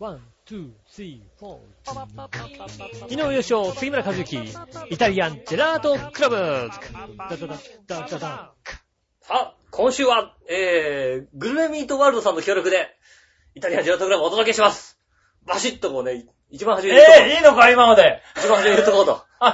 One、two、three、four。井上義雄、杉村和之、イタリアンジェラートクラブ。ダダダダダダさあ、今週は、えー、グルメミートワールドさんの協力で、イタリアンジェラートクラブをお届けします。バシッとこうね、一番初めに言っとこう。えー、いいのか今ので。一番初めに言っとこうと。あ、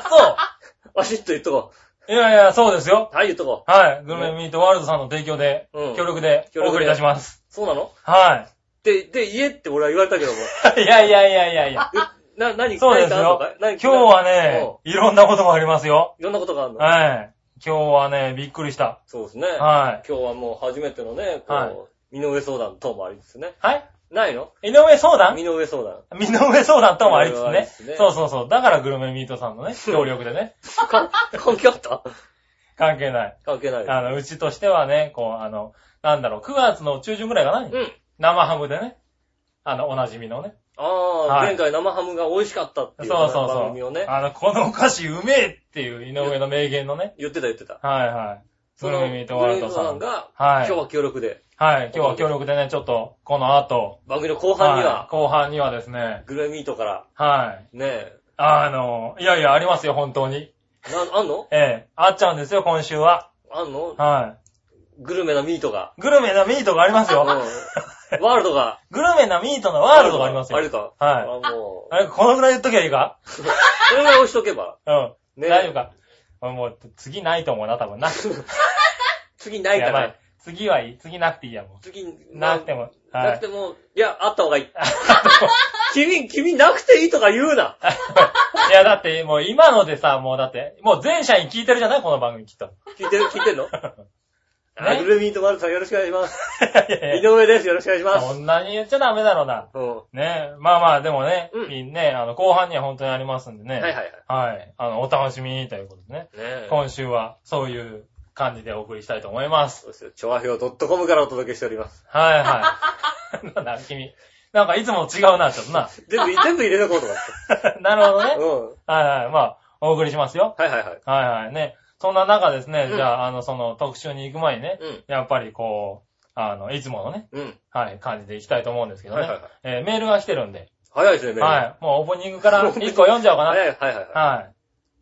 そバシッと言っとこう。いやいや、そうですよ。う。はい、言っとこう。はい。グルメミートワールドさんの提供で、うん協力で協力でお送りいたします。そうなの？はで、で、家って俺は言われたけども。い。いやいやいやいやいや。えな、何そうですよ今日はね、いろんなことがありますよ。いろんなことがあるの？はい。今日はね、びっくりした。そうですね。は今日はもう初めてのね、こう、はい身の上相談等もありですね。い。はいないの？井上相談？身の上相談。身の上相談ともありつつねね。そうそうそう。だからグルメミートさんのね、協力でね。か、関係あった？関係ない。関係ない。あの、うちとしてはね、こう、あの、なんだろう、9月の中旬ぐらいかなうん。生ハムでね。あの、おなじみのね。ああ、はい前回生ハムが美味しかったっていうそうそう番組をね、そう。あの、このお菓子うめえっていう井上の名言のね。言ってた言ってた。はいはい。そのグルメミートワールドさん。が、はい。今日は協力で、はい。今日は協力でね、ちょっと、この後、番組の後半にはいは、後半にはですね、グルメミートから、はい。ねあの、いやいや、ありますよ、本当に。え、な、あんの？ええ、あっちゃうんですよ、今週は。あんの？はグルメなミートが。い。グルメなミートがありますうん。よ。ワールドが。グルメなミートのワールドがありますよ。あるか。はいあ、もう。あれ、このぐらい言っときゃいいか？それぐらい押しとけば。うん。ね大丈夫か？もう、次ないと思うな、多分な。次ないから。。次はいい。次なくていいや、も次、う。なくても。なはい。くても、いや、あった方がいい。君、君なくていいとか言うな。いや、だって、もう今のでさ、もうだって、もう全社員聞いてるじゃない？この番組きっと。聞いてる、聞いてんの？あ、グルメミートワールドさんよろしくお願いします。いやい井上です。よろしくお願いしまや、す。そんなに言っちゃダメだろうな。うん。ねまあまあ、でもね、うんみんね、あの、後半には本当にありますんでね。はいはいはい。はい。あの、お楽しみにということでね。ねえ。今週は、そういう感じでお送りしたいと思います。そうですよ。調和表 .com からお届けしております。はいはい。なんだ、君。なんかいつもと違うな、ちょっとな。全部、全部入れとこうと思って。なるほどね。うん。はいはい。まあ、お送りしますよ。はいはいはい。はいはい。ね。そんな中ですね、うんじゃあ、あの、その特集に行く前にね、うん。やっぱりこう、あの、いつものね、うん。はい、感じでいきたいと思うんですけどね。はいはいはいえーメールが来てるんで、早いですね、メールはい。もうオープニングから1個読んじゃおうかな。早い、はいはいははい。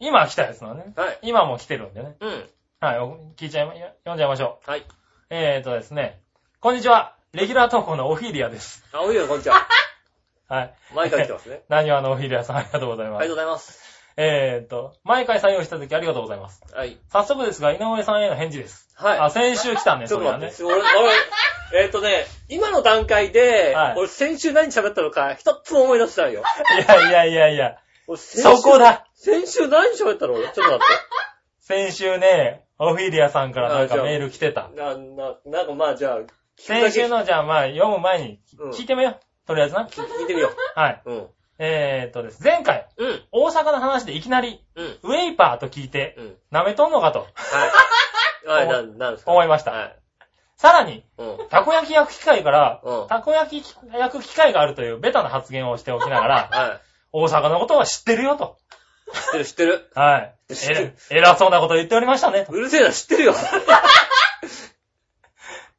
今来たやつのね。い。はい。今も来てるんでね。うん。はい、お聞いちゃいま、読んじゃいましょう。はい。えーとですね、こんにちは。レギュラー投稿のオフィリアです。あ、おいよ、こんにちは。はい。毎回来てますね。何話のオフィリアさんありがとうございます。ありがとうございます。えーと、毎回採用した時ありがとうございます。はい。早速ですが、井上さんへの返事です。はい。あ、先週来たね、ちょそれはね。って。俺、俺、えっとね、今の段階ではい、俺先週何喋ったのか、一つも思い出してないよ。いやいやいやいや、俺先週そこだ先週何喋ったの？俺ちょっと待って。先週ね、オフィリアさんからなんあじゃあかメール来てた。な、な、なんかまあじゃあ、聞くだけ先週のじゃあまあ読む前にうん聞いてみよう。とりあえずな。聞聞いてみよはい。う。うん。えーっとです。前回、うん。大阪の話でいきなり、うん。ウェイパーと聞いて、うん。舐めとんのかとはい。はい、な、なんですか？思いました。はい。さらに、うん。たこ焼き焼く機会から、うん。たこ焼き焼く機会があるというベタな発言をしておきながら、は大阪のことは知ってるよと。い。知ってる知ってる。はい。えら偉そうなこと言っておりましたね。とうるせえな、知ってるよ。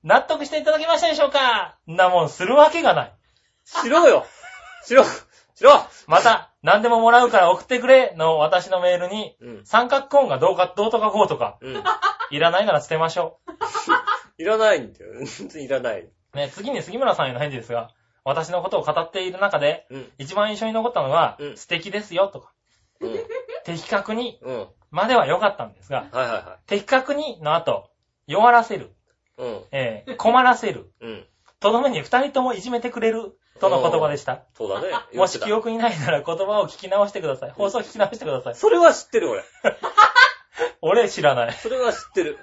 納得していただけましたでしょうか？んなもんするわけがない。知ろうよ。知ろう。知ろう。また、何でももらうから送ってくれの私のメールに、うん。三角コーンがどうか、どうとかこうとか、うん。いらないなら捨てましょ いらないんだよ。いらない。う。ね、次に杉村さんへの返事ですが、私のことを語っている中で、うん。一番印象に残ったのは、うん素敵ですよとか、うん。的確にうん。はいまでは良かったんですが、はいは的確にの後、弱らせる、い。うん。えー困らせる、うん。とどめに二人ともいじめてくれる、との言葉でした。そうだね。もし記よ憶にないなら言葉を聞き直してください。放送聞き直してください。それは知ってる俺。俺知らない。それは知ってる。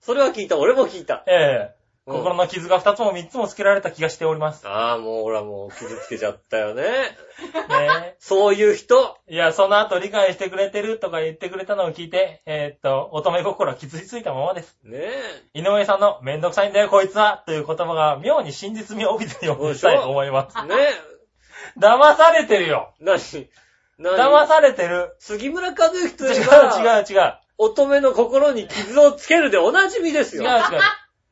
それは聞いた。俺も聞いた。ええうん心の傷が二つも三つもつけられた気がしております。ああ、もう俺はもう傷つけちゃったよね。ね そういう人。え。いや、その後理解してくれてるとか言ってくれたのを聞いて、えーっと、乙女心は傷ついたままです。ねえ。井上さんのめんどくさいんだよこいつはという言葉が妙に真実味を帯びて読みたいと思います。ね騙されてるよ。え。なに騙されてる。杉村和之と違ういえば、違う違う。乙女の心に傷をつけるでおなじみですよ。違う違う。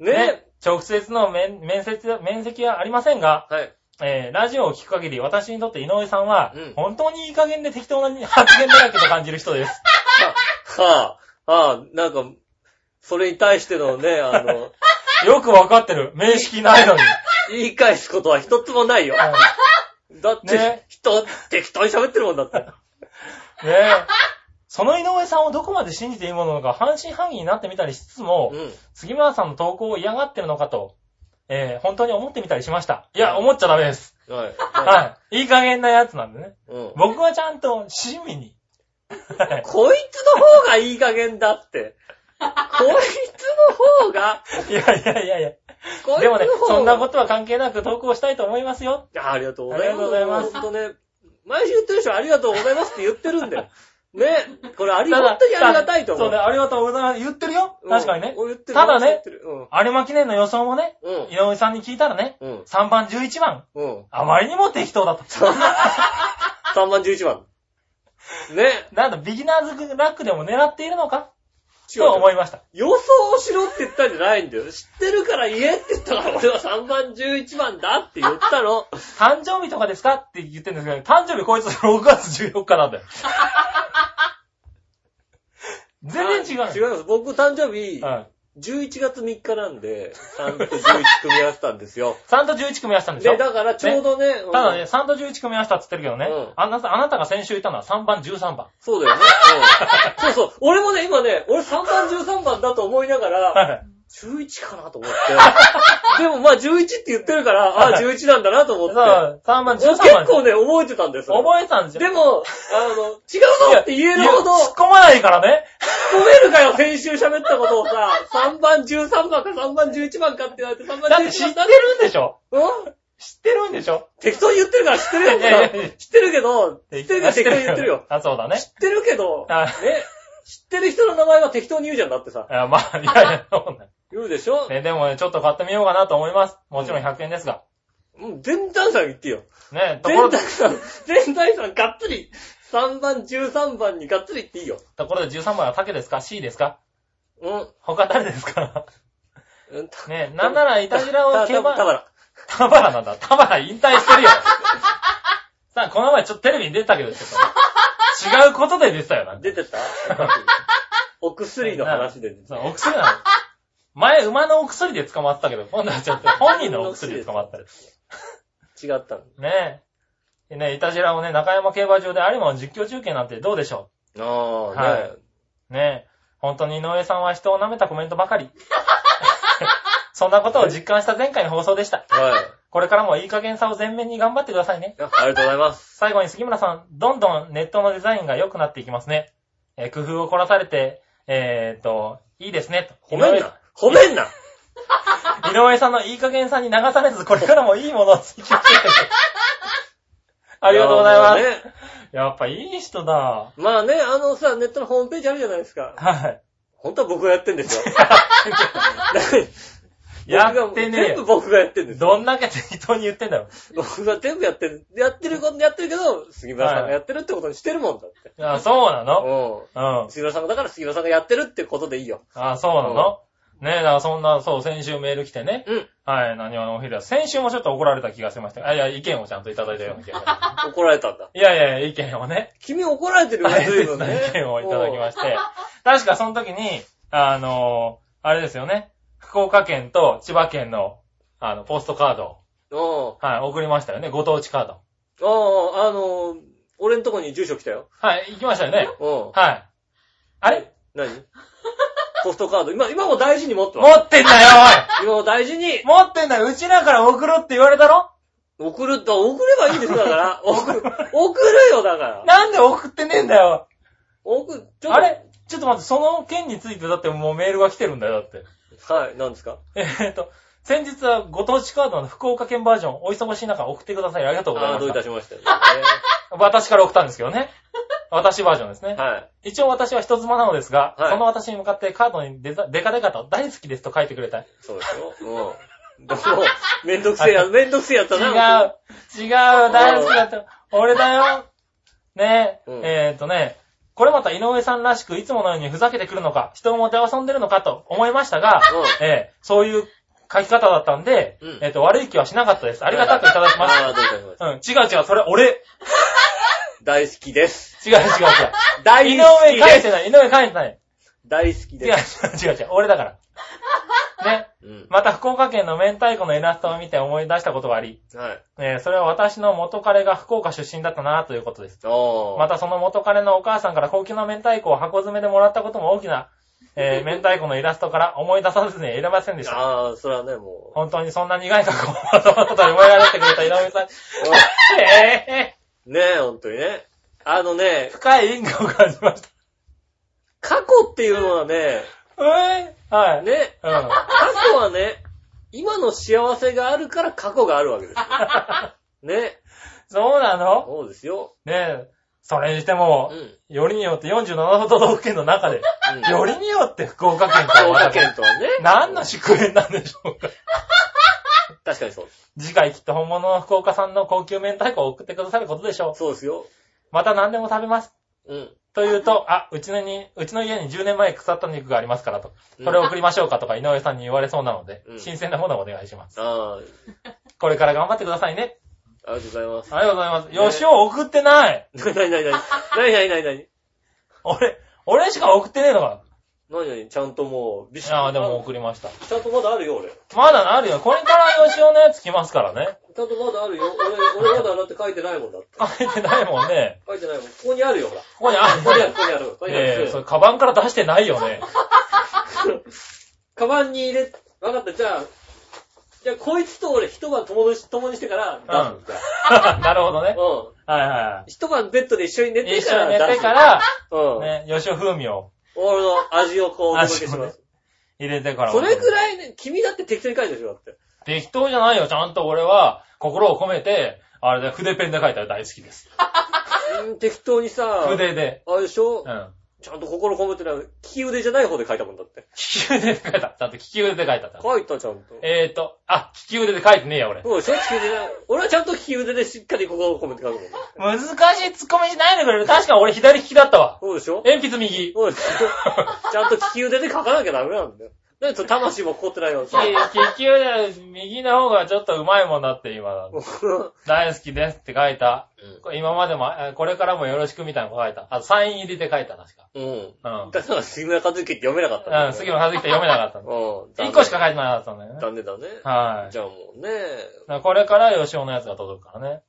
ねね、直接の面面接、面積はありませんが、はい。えー、ラジオを聞く限り、私にとって井上さんは、うん本当にいい加減で適当な発言だらけと感じる人です。はあ、はあ、なんか、それに対してのね、あの、よくわかってる。面識ないのに。言い返すことは一つもないよ。だって、ね人、適当に喋ってるもんだって。ねえ。その井上さんをどこまで信じていいものか半信半疑になってみたりしつつも、うん。杉村さんの投稿を嫌がってるのかと、えー、本当に思ってみたりしました。いや、思っちゃダメです。はい。はい。いい加減なやつなんでね。うん。僕はちゃんと親身に。は いこいつの方がいい加減だって。こいつの方が、いやいやいやいや。でもね、そんなことは関係なく投稿したいと思いますよ。ありがとうございます。ありがとうございますほんとね、毎週言ってる人ありがとうございますって言ってるんだよ。ね。これあり、ただ本当にありがたいと思う。そうね、ありがとうございます。言ってるよ。うん確かにね。言ってるただね言ってるうん。有馬記念の予想もね、うん。井上さんに聞いたらね、うん。3番、11番、うん。あまりにも適当だと。3番11番。ね。なんだ、ビギナーズラックでも狙っているのか？と思いました。予想をしろって言ったんじゃないんだよ。知ってるから言えって言ったから俺は3番11番だって言ったの。誕生日とかですかって言ってるんですけど、誕生日こいつ6月14日なんだよ。全然違う。違います。僕誕生日、はい。11月3日なんで、3と11組み合わせたんですよ。3と11組み合わせたんでしょで、だからちょうどね、うんただね、3と11組み合わせたって言ってるけどね、うんあなた、あなたが先週言ったのは3番、13番。そうだよね。うん、そうそう。俺もね、今ね、俺3番13番だと思いながら、はい。11かなと思って。でもまあ11って言ってるから、ああ、11なんだなと思って。そう、3番、俺13番。結構ね、覚えてたんですよ。覚えてたんですよ。でも、あの、違うぞって言えるほど、突っ込まないからね。止めるかよ、先週喋ったことをさ、3番13番か3番11番かって言われて3番だって知11って番るんでしょ？うん？知ってるんでしょ？適当に言ってるから知ってるよ。知ってるけど、知ってるけど適当に言ってるよ。あ、そうだね知。ってるけど、あね、知ってる人の名前は適当に言うじゃんだってさ。いや、まあ、いやいや、そうだ言うでしょ？ね、でもね、ちょっと買ってみようかなと思います。もちろん100円ですが。うん、全財産言ってよ。ね、ところで全財、産、全財産 がっつり、3番、13番にがっつり言っていいよ。ところで13番は竹ですか ?C ですか？うん。他誰ですか？うんたね、なんならイタジラをた競馬、たばら。田原なんだ。田原引退してるよ。さあ、この前ちょっとテレビに出てたけど、ちょっとね違うことで出てたよな。出てたお薬の話で出てた。そう、お薬なの。前、馬のお薬で捕まってたけど、今度はちょっと 本人のお薬で捕まったり。違ったの。ねえ。ねイタジラをね、中山競馬場で有馬の実況中継なんてどうでしょああ、はいねえ。本当に井上さんは人を舐めたコメントばかり。そんなことを実感した前回の放送でした。はい。これからもいい加減さを全面に頑張ってくださいね。あありがとうございます。最後に杉村さん、どんどんネットのデザインが良くなっていきますね。えー工夫を凝らされて、えーっと、いいですね。と褒めんな褒めんな 井上さんのいい加減さに流されず、これからもいいものを追求して。ありがとうございます。ねやっぱいい人だ。まあね、あのさ、ネットのホームページあるじゃないですか。はい。本当は僕がやってんですよ。やってね。全部僕がやってんですよ。どんだけ適当に言ってんだろ。僕が全部やってる。やってることやってるけど、杉村さんがやってるってことにしてるもんだって。あ、そうなの？うん。うん。杉村さんがだから杉村さんがやってるってことでいいよ。あ、そうなの？ねえ、だからそんな、そう、先週メール来てね。うん。はい、何話のお昼は。先週もちょっと怒られた気がしました。あ、いや、意見をちゃんといただいたような気がしま怒られたんだ。す。いやいや意見をね。君怒られてるよね、大随分ね。意見をいただきまして。確かその時に、あのあれですよね。福岡県と千葉県の、あの、ポストカードうん。を、はい、送りましたよね。ご当地カード。ああ、あの、俺んとこに住所来たよ。はい、行きましたよね。うん。はい。あれ？何？ポストカード。今、今も大事に持って持ます。ってんだよ、今も大事におい持ってんだようちらから送ろうって言われたろ？送ると、送ればいいんですよ、だから。送る、送るよ、だから。なんで送ってねえんだよ送る、ちょっと。あれ？ちょっと待って、その件についてだってもうメールが来てるんだよ、だって。はい、何ですか？えーっと、先日はご当地カードの福岡県バージョン、お忙しい中送ってください。ありがとうございああ、どういた。たしまして。ね 私から送ったんですけどね。私バージョンですね。はい。一応私は人妻なのですが、はいその私に向かってカードにデザデカデカと大好きですと書いてくれた。違そうですよ。うん。でも、めんどくせえや、めんどくせえやつだな。う、違う、大好きだった。俺だよ。ねえ、うんえーっとね、これまた井上さんらしくいつものようにふざけてくるのか、人をもて遊んでるのかと思いましたが、うんえーそういう書き方だったんで、うんえっと、悪い気はしなかったです。ありがたくいただきましああ、どういたしました。た。うん、違う違う、それ俺。大好きです。違う違う違う。井 大好上きです。書いてない、井上書いてない。大好き違うです。違う違う違う、俺だから。ね。うん。また福岡県の明太子のイラストを見て思い出したことがあり、はい。えーそれは私の元彼が福岡出身だったなということです。おー。またその元彼のお母さんから高級な明太子を箱詰めでもらったことも大きな、えー明太子のイラストから思い出さずにはいられませんでした。ああ、それはね、もう。本当にそんな苦い過去をまたまたと思い上げてくれた井上さん。えー、ねえ、ほんとにね。あのね、深い因果を感じました。過去っていうのはね、えー、はい。ね、うん。過去はね、今の幸せがあるから過去があるわけですよ。ね。そうなの？そうですよ。ねえ。それにしてうも、ん。よりによって47都道府県の中で、うんよりによって福岡県と福岡はまた県とはね。何の祝宴なんでしょうか？確かにそう。次回きっと本物の福岡産の高級明太子を送ってくださることでしょう。そうですよ。また何でも食べます。うん。と言うと、あ、うちのに、うちの家に10年前腐った肉がありますからと。うんそれを送りましょうかとか井上さんに言われそうなので、うん新鮮なものをお願いします。あこれから頑張ってくださいね。ありがとうございます。ありがとうございます。よしお送ってないなになになになになになに 俺、俺しか送ってねえのか。なになにちゃんともう、ビシッああ、でも送りました。ちゃんとまだあるよ、俺。まだあるよ。これからよしおのやつ来ますからね。ちゃんとまだあるよ。俺、俺まだだって書いてないもんだって。書いてないもんね。書いてないもん。ここにあるよ、ほら。ここにある。ここにある、ここにある。ここにある。ええ、それ、カバンから出してないよね。カバンに入れ、わかった、じゃあ、じゃあ、こいつと俺一晩共にし共にしてから出すんだ。なるほどね。うん。はいは一晩ベッドで一緒に寝い。てから一緒に寝てから、うん。ね、吉尾風味を俺の味をこうお届けします。入れてから。それぐらいね、君だって適当に書いてるでしょ、だって。適当じゃないよ。ちゃんと俺は心を込めて、あれで筆ペンで書いたら大好きです。うん適当にさ、筆で。あれでしょ？うん。ちゃんと心込めてない、利き腕じゃない方で書いたもんだって。利き腕で書いた。ちゃんと利き腕で書いた。書いた、ちゃんと。えーと、あ、利き腕で書いてねえや、俺。そうでしょ利き腕じゃない。俺はちゃんと利き腕でしっかり心を込めて書くもんだって。難しいツッコミしないでくれる。確か俺左利きだったわ。そうでしょ？鉛筆右。そうですよ。ちゃんと利き腕で書かなきゃダメなんだよ。だって魂も凝ってないよ。利き腕、右の方がちょっと上手いもんだって今。大好きですって書いた。これ今までも、えこれからもよろしくみたいなの書いた。あと、サイン入りで書いた、確か。うん。うん。だから、杉村和之って読めなかったんだようん、杉村和樹って読めなかったの。うん。一個しか書いてなかったんだよね。残念だね。はい。じゃあもうね、これから吉尾のやつが届くからね。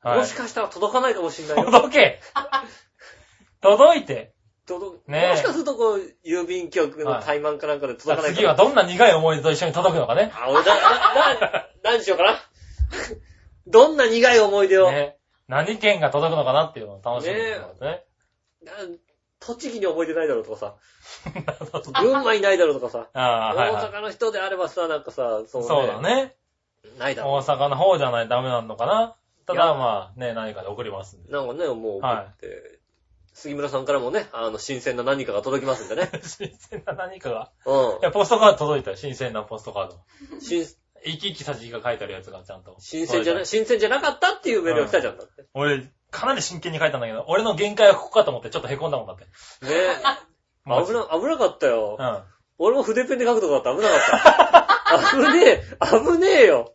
はいもし。かしたら届かないかもしんないよ。届け届いて届くねえもしかするとこう、郵便局の怠慢かなんかで届かないか次はどんな苦い思い出と一緒に届くのかね。あ、俺だ、な、な、何しようかな。どんな苦い思い出を。ね。何県が届くのかなっていうのを楽しみにしてますね。な栃木に思い出ないだろうとかさ、なるほど群馬にないだろうとかさ、ああ、はいはい。大阪の人であればさ、なんかさ、そそうだ。ね。ないだろ大阪の方じゃないとダメなのかな。たいやだまあね、何かで送りますんで。う。なんかね、もう送はいって、杉村さんからもね、あの、新鮮な何かが届きますんでね。新鮮な何かが。ういや、ポストカード届いたよ。新鮮なポストカード。ん。新、生き生きさじが書いてあるやつがちゃんと。新鮮じゃな新鮮じゃなかったっていうメールが来たじゃんだって。俺、かなり真剣に書いたんだけど、俺の限界はここかと思ってちょっと凹んだもんだって。ね マジ危な、危なかったよ。うん。俺も筆ペンで書くとこだった危なかった。危ねえ、危ねえよ。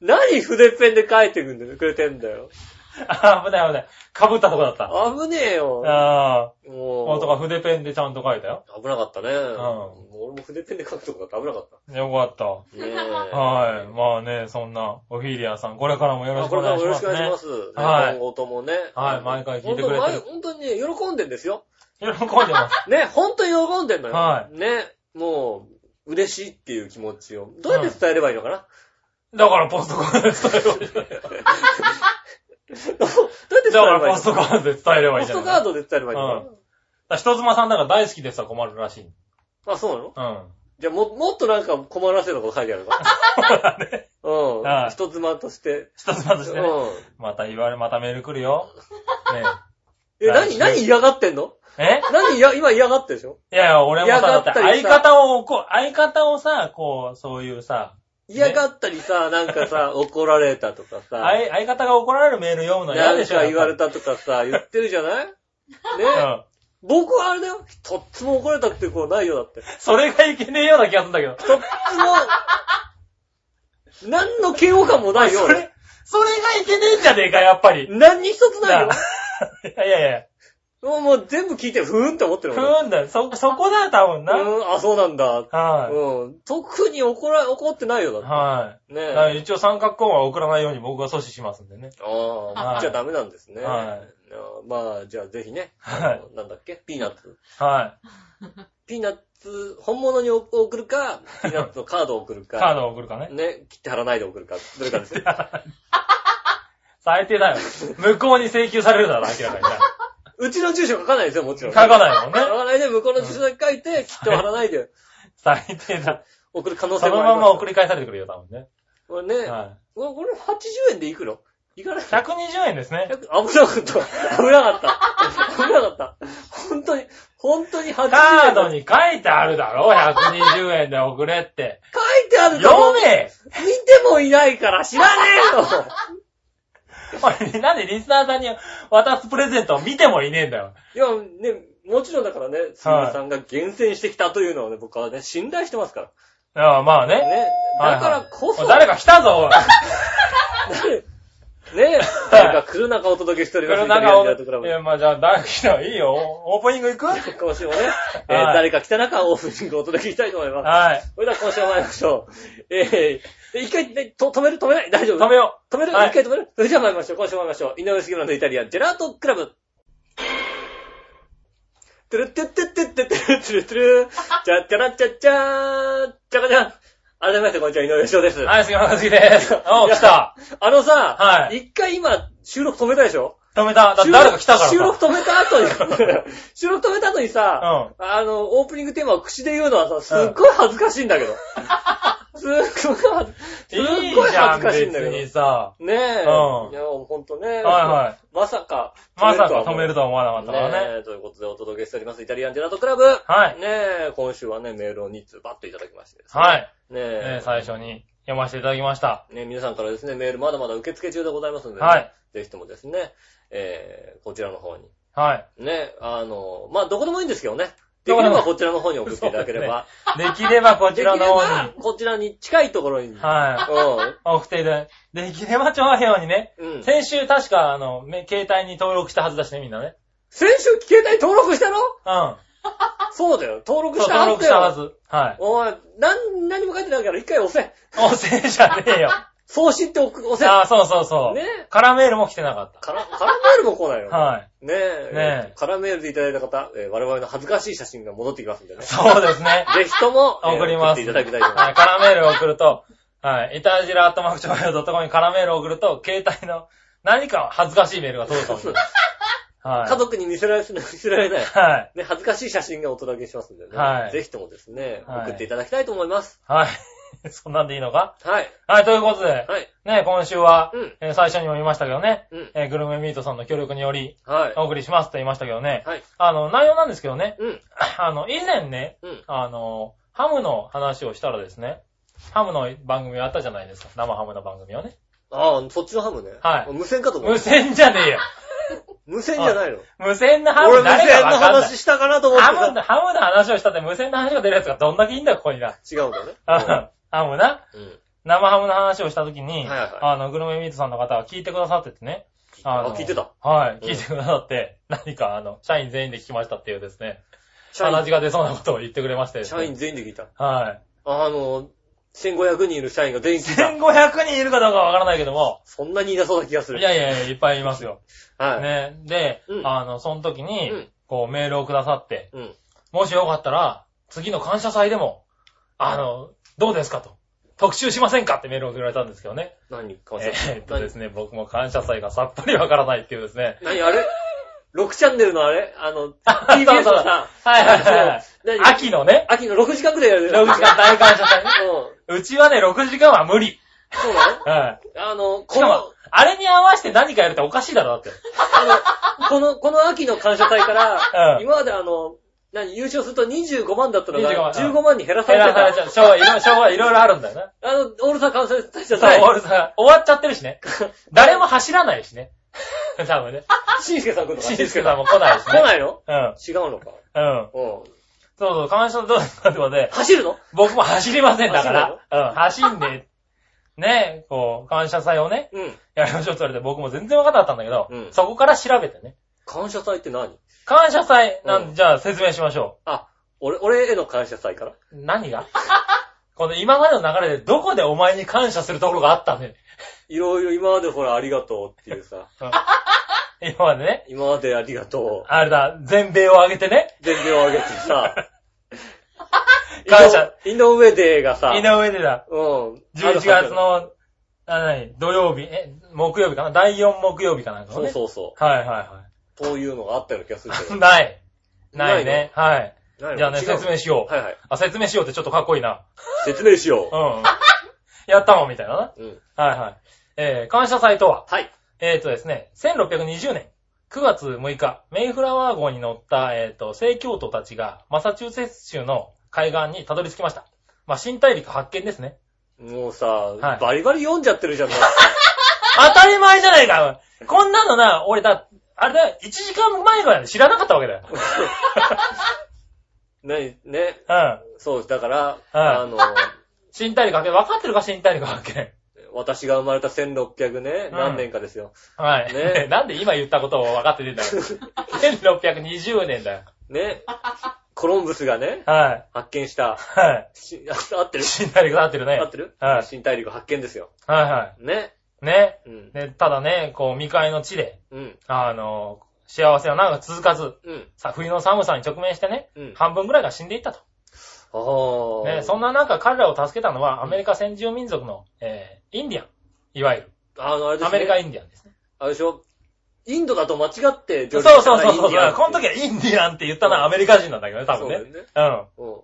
何筆ペンで書いてくんだよ、くれてんだよ。あ、危ない危ない。被ったとこだった。危ねえよ。ああ。もう。とか筆ペンでちゃんと書いたよ。危なかったね。ん俺も筆ペンで書くとこだった危なかっよかった。た。ねえ。はい。まあね、そんな、オフィリアさん、これからもよろあしくおこれからもよろし。くお願いします。ねはい今後ともね。はい毎回聞いてくれてる本当にね、喜んでんですよ。喜んでます。ね、本当に喜んでんのよ。はね、もう、嬉しいっていう気持ちを。どうやって伝えればいいのかな、だからポストカードで伝えればいいじゃない。どうやって伝えればいいの？らポストカードで伝えればいいじゃない。ポストカードで伝えればいいの？かな、だから人妻さんだから大好きですは困るらしい。あ、そうなの？うん。じゃあも、もっとなんか困らせること書いてあるのそうだね。うん。はい人妻として。人妻としてね。うまた言われ、またメール来るよ。ねん。え、何、何嫌がってんの？え？え何嫌、今嫌がってるでしょ？いやいや、俺もさ、嫌がだってったりさ相方を、こう、相方をさ、こう、そういうさ、嫌がったりさ、なんかさ、怒られたとかさ、相相方が怒られるメール読むの嫌なんでしょか言われたとかさ、言ってるじゃない？ねぱ僕はあれだよ。とっつも怒られたってことないよ、だって。うん。それがいけねえような気がするんだけど。とっつも、何の嫌悪感もないよ。それ、それがいけねえんじゃねえか、やっぱり。何に一つないよ。いやいやいや。もうもう全部聞いてふーんって思ってるふもん。ーんだよ。そ、そこだよ、多分な。うん、あ、そうなんだ。はうん。特に怒ら、怒ってないよ、だい。って。はい。ねだから一応三角コーンは送らないように僕が阻止しますんでね。ああ、はいじゃあダメなんですね。はいあーまあ、じゃあぜひね。はいあのなんだっけ？ピーナッツ。はピーナッツ、本物に送るか、ピーナッツのカードを送るい。か。カードを送るかね。ね、切って貼らないで送るか。どれかですね。最低だよ。向こうに請求されるだろ、明らかにな。うちの住所書かないですよ、もちろん。書かないもんね。書かないで、向こうの住所だけ書いて、切って貼らないで最低だ。送る可能そ性もあります。のまま送り返されてくるよ、多分ね。これね、はこれこれ80円でいくの？いかない？い。120円ですね。100危なかった。危なかった。危なかった。本当に、本当に80円。カードに書いてあるだろ ?120 円で送れって。書いてあると読め見てもいないから知らねえよ なんでリスナーさんに渡すプレゼントを見てもいねえんだよ。いや、ね、もちろんだからね、杉村さんが厳選してきたというのをね、僕はね、信頼してますかいや、まあら。ね。ね。はいだからこそ、おい誰か来たぞ、おい。来る中お届けしております。なんか、イタリアンジェラートクラブいや、まあじゃあ、誰か来たらいいよ。オープニング行く？今週もね、えーはい誰か来た中、オープニングをお届けしたいと思います。はい。それでは今週も参りましょう。えー、で一回、ね、と止める？止めない？大丈夫？止めよ止める？一、はい回止める？それじゃあ参りましょう。今週も参りましょう。井上杉村のイタリアンジェラートクラブ。トゥルットゥットゥットゥットゥットゥルトゥルトゥルチャッチャラッチャッチャーチャカチャ改めまして、こんにちは、井上翔です。う。はい、杉村和樹です。お、来た。あのさ、はい一回今、収録止めたでしょ？止めた。だって誰か来たからさ。収録止めた後に、収録止めた後にさ、うん。あの、オープニングテーマを口で言うのはさ、すっごい恥ずかしいんだけど。すっごい恥ず、すっいいごいじゃん、恥ずかしいんだ別けど。にさ。ねえ。うんいや、ほんとね。はいはい。まさか。まさか止めるととは思わなかったからね。ねえ。ということでお届けしております、イタリアンジェラートクラブ。はい。ねえ、今週はね、メールを2通バッといただきましてですね。はい。ねねえ。最初に読ませていただきました。ね、皆さんからですね、メールまだまだ受付中でございますので、ね、はい。ぜひともですね、えー、こちらの方に。はい。ね、あの、まあ、どこでもいいんですけどね。できればこちらの方に送っていただければ。できればこちらの方に。こちらに近いところに。はい。送っていただいて。できれば長編にね。うん。うん。先週確か、あの、め携帯に登録したはずだしね、みんなね。先週携帯登録したの？うん。そうだよ。登録したは登ずだよ。録したはず。はい。お前、なん、何も書いてないから一回押せ。おせじゃねえよ。送信って押せ。ああ、そうそうそう。ねカラメールも来てなかっカラ、カラメールも来ないよ。た。はい。ねえ。ねえカラメールでいただいた方、えー我々の恥ずかしい写真が戻ってきますんでね。そうですね。ぜひとも、えー送ります。送っていただきたいと思いはい、ます。カラメールを送ると、はい、イタジラアットマークチョコヨドットコムにカラメールを送ると、携帯の何か恥ずかしいメールが届くかもしれない。はい。家族に見せられ、見せられない。はい。ね、恥ずかしい写真がお届けしますんでね。はいぜひともですね、はい送っていただきたいと思います。はい。そんなんでいいのか？はい。はい、ということで、はい。ね、今週は、うん。えー最初にも言いましたけどね、うん。えーグルメミートさんの協力により、はい。お送りしますと言いましたけどね、はい。あの、内容なんですけどね、うん。あの、以前ね、うん。あの、ハムの話をしたらですね、ハムの番組あったじゃないですか。生ハムの番組をね。ああ、そっちのハムね。はい無線かと思った。無線じゃねえよ。無線じゃないの。無線のハム俺無誰線の。話したかなと思ってた。ハムの、ハムの話をしたって無線の話が出るやつがどんだけいいんだよ、ここにな。違うんだね。ハムな。うん。生ハムの話をしたときに、はいはいはいあの、グルメミートさんの方が聞いてくださっててね。あ聞いてた。はい、うん聞いてくださって、何かあの、社員全員で聞きましたっていうですね、社員、話が出そうなことを言ってくれましてね社員全員で聞いた。はい。あの、1500人いる社員が全員聞いた。1500人いるかどうかわからないけども、そんなにいなそうな気がする。いやいやいや、いっぱいいますよ。はい。ね。で、うんあの、その時に、うんこう、メールをくださって、うん。もしよかったら、次の感謝祭でも、あの、どうですかと。特集しませんかってメールを送られたんですけどね。何感え謝ーっとですね、僕も感謝祭がさっぱりわからないっていうですね。何あれ ?6 チャンネルのあれ？あの、あ TBS のさ、はいはいはい。何？秋のね、秋の6時間くらいやる6時間大感謝祭ね。うちはね、6時間は無理。そうなの？はい。あの、この、、あれに合わせて何かやるっておかしいだろ、だって。あの、この、この秋の感謝祭から、うん今まであの、何、優勝すると25万だったの25が万15万に減らさ減れてた。らされちゃう。昭和、昭和いろいろあるんだよな。あの、オールスター感謝祭じゃそうない。、俺さ、終わっちゃってるしね。誰も走らないしね。多分ね。しんすけさん来るのかしんすけさんも来ないしね。来ないの？うん。違うのか。うん。うん。そうそう、感謝どうですかってことで、走るの？僕も走りませんだから。走うん、走んねね、こう、感謝祭をね、うん。やりましょうって言われて僕も全然わかんなかったんだけど、うんそこから調べてね。感謝祭って何？感謝祭、なん、うんじゃあ説明しましょあ、俺、俺への感謝祭から？う。何が？この今までの流れでどこでお前に感謝するところがあったんだよ。いろいろ今までほらありがとうっていうさ、今までね。今までありがとう。あれだ、全米を上げてね。全米を上げてさ、感謝。井上デーがさ、井上でだ。うん。11月の、あ、何土曜日、え、木曜日かな？第4木曜日かなんかのね。そうそうそはいはいはう。そういうのがあったような気がするけい。ど。ない。ないね。はい。何じゃあね、違う説明しよう。はいはい。あ、説明しようってちょっとかっこいいな。説明しようん。やったもんみたいなな。う。うん。はいはい。えー、感謝祭とは、はい。えーとですね、1620年9月6日、メイフラワー号に乗った、えーと、聖教徒たちがマサチューセッツ州の海岸にたどり着きました。まあ、新大陸発見ですね。もうさ、いバリバリ読んじゃってるじゃん。当たり前じゃないかこんなのな、俺だ、あれだよ、1時間前ぐらいで知らなかったわけだよ。ね、ね、うん。そう、だから、あの、新大陸発見、分かってるか新大陸発見。私が生まれた1600ね、うん何年かですよ。はい。ね なんで今言ったことを分かっててんだよ。1620年だよ。ね。コロンブスがね、はい。発見した、はい。し合ってる？新大陸合ってるね。合ってる？はい新大陸発見ですよ。はいはね。い。ね。うん。で、ただね、こう、未開の地で、うん。あの、幸せは長く続かず、うん。さ、冬の寒さに直面してね、うん。半分ぐらいが死んでいったと。ね、そんな中彼らを助けたのはアメリカ先住民族の、えー、インディアン。いわゆる。あの、あれですね。アメリカインディアンですね。あれでしょ？インドだと間違ってそうそうそうそう。この時はインディアンって言ったのはアメリカ人なんだけどね、多分ね。そうね。うん。うん。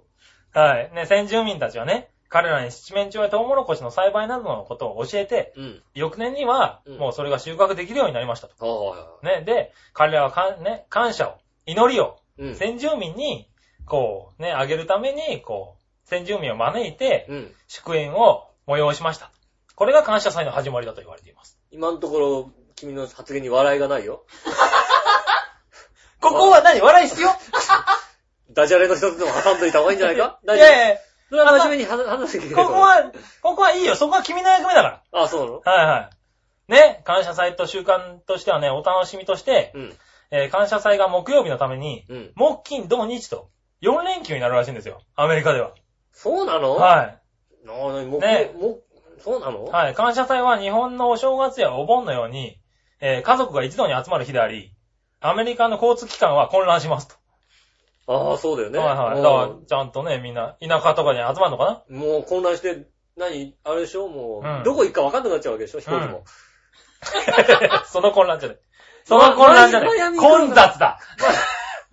はい。ね、先住民たちはね、彼らに七面鳥やトウモロコシの栽培などのことを教えて、うん。翌年にはうん、もうそれが収穫できるようになりましたと。はいはいはい。ね、で、彼らはかん、ね、感謝を、祈りを、うん。先住民に、こう、ね、あげるために、こう、先住民を招いて、うん。祝宴を催しました。これが感謝祭の始まりだと言われています。今のところ、君の発言に笑いがないよ。ここは何？笑い必要 ダジャレの一つでも挟んどいた方がいいんじゃないか？い大丈夫やいやそれは真面目に話話してくれここは、ここはいいよ。そこは君の役目だかあ、そうなの？ら。はいはい。ね、感謝祭と習慣としてはね、お楽しみとして、うん。えー感謝祭が木曜日のために、うん。木金土日と4連休になるらしいんですよ。アメリカでは。そうなの？はい。なあ、なに、もねも、そうなの？はい。感謝祭は日本のお正月やお盆のように、えー家族が一堂に集まる日であり、アメリカの交通機関は混乱しますと。ああ、そうだよね。はいはい。うんだから、ちゃんとね、みんな、田舎とかに集まるのかな？もう混乱して、何あれでしょ？もう、うんどこ行くか分かんなくなっちゃうわけでしょ？飛行機も。その混乱じゃない。その混乱じゃない。マイアミ行くの混雑だ。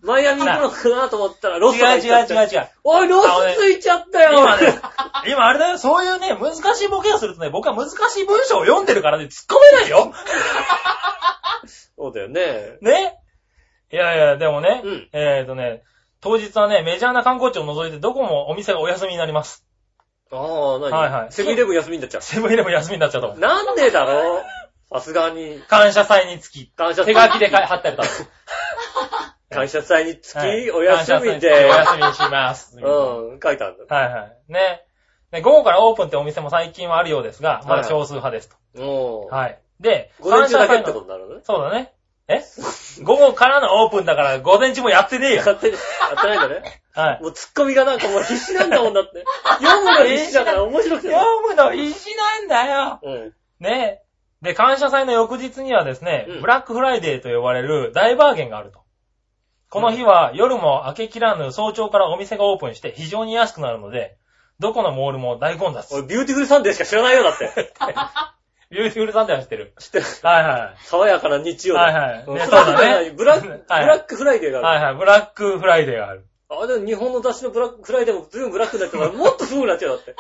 マイアミ行くのかなと思ったら、ロス違うとか行っちゃ違うって違う違う。おい、ロスついちゃったよ今ね、今あれだよ、そういうね、難しいボケをするとね、僕は難しい文章を読んでるからね、突っ込めないよ。そうだよね。ね？いやいや、でもね、うんえーとね、当日はね、メジャーな観光地を除いてどこもお店がお休みになります。ああ、何？はいはいセブンイレブン休みになっちゃセブンイレブン休みになっちゃうと思う。う。なんでだろう？さすがに。感謝祭につき、感謝手書きでか貼ってあると。感謝祭につき、はいお休み感謝祭につきでお、休みにします。うん、書いてあるんだ。はいはい。ね。ね午後からオープンってお店も最近はあるようですが、まだ少数派ですと。おー。はい。で、午前中だけってことになるのね。そうだね。え？午後からのオープンだから午前中もやってねえよ。やって、やってないんだね。はい。もうツッコミがなんかもう必死なんだもんだって。読むの必死だから面白くて。読むの必死なんだよ。うん。ね。で、感謝祭の翌日にはですね、うんブラックフライデーと呼ばれる大バーゲンがあると。この日は夜も明けきらぬ早朝からお店がオープンして非常に安くなるので、どこのモールも大混雑。俺、ビューティフルサンデーしか知らないよ、だって。ビューティフルサンデーは知ってる。知ってる。はいは爽やかな日曜い。だ。はいはい。うんね、そうだね。ブラック、ブ はいラックフライデーがある。はいはい。ブラックフライデーがある。あ、でも日本の雑誌のブラックフライデーもずいぶんブラックになっちゃうから、もっとすごくなっちゃうよだって。ね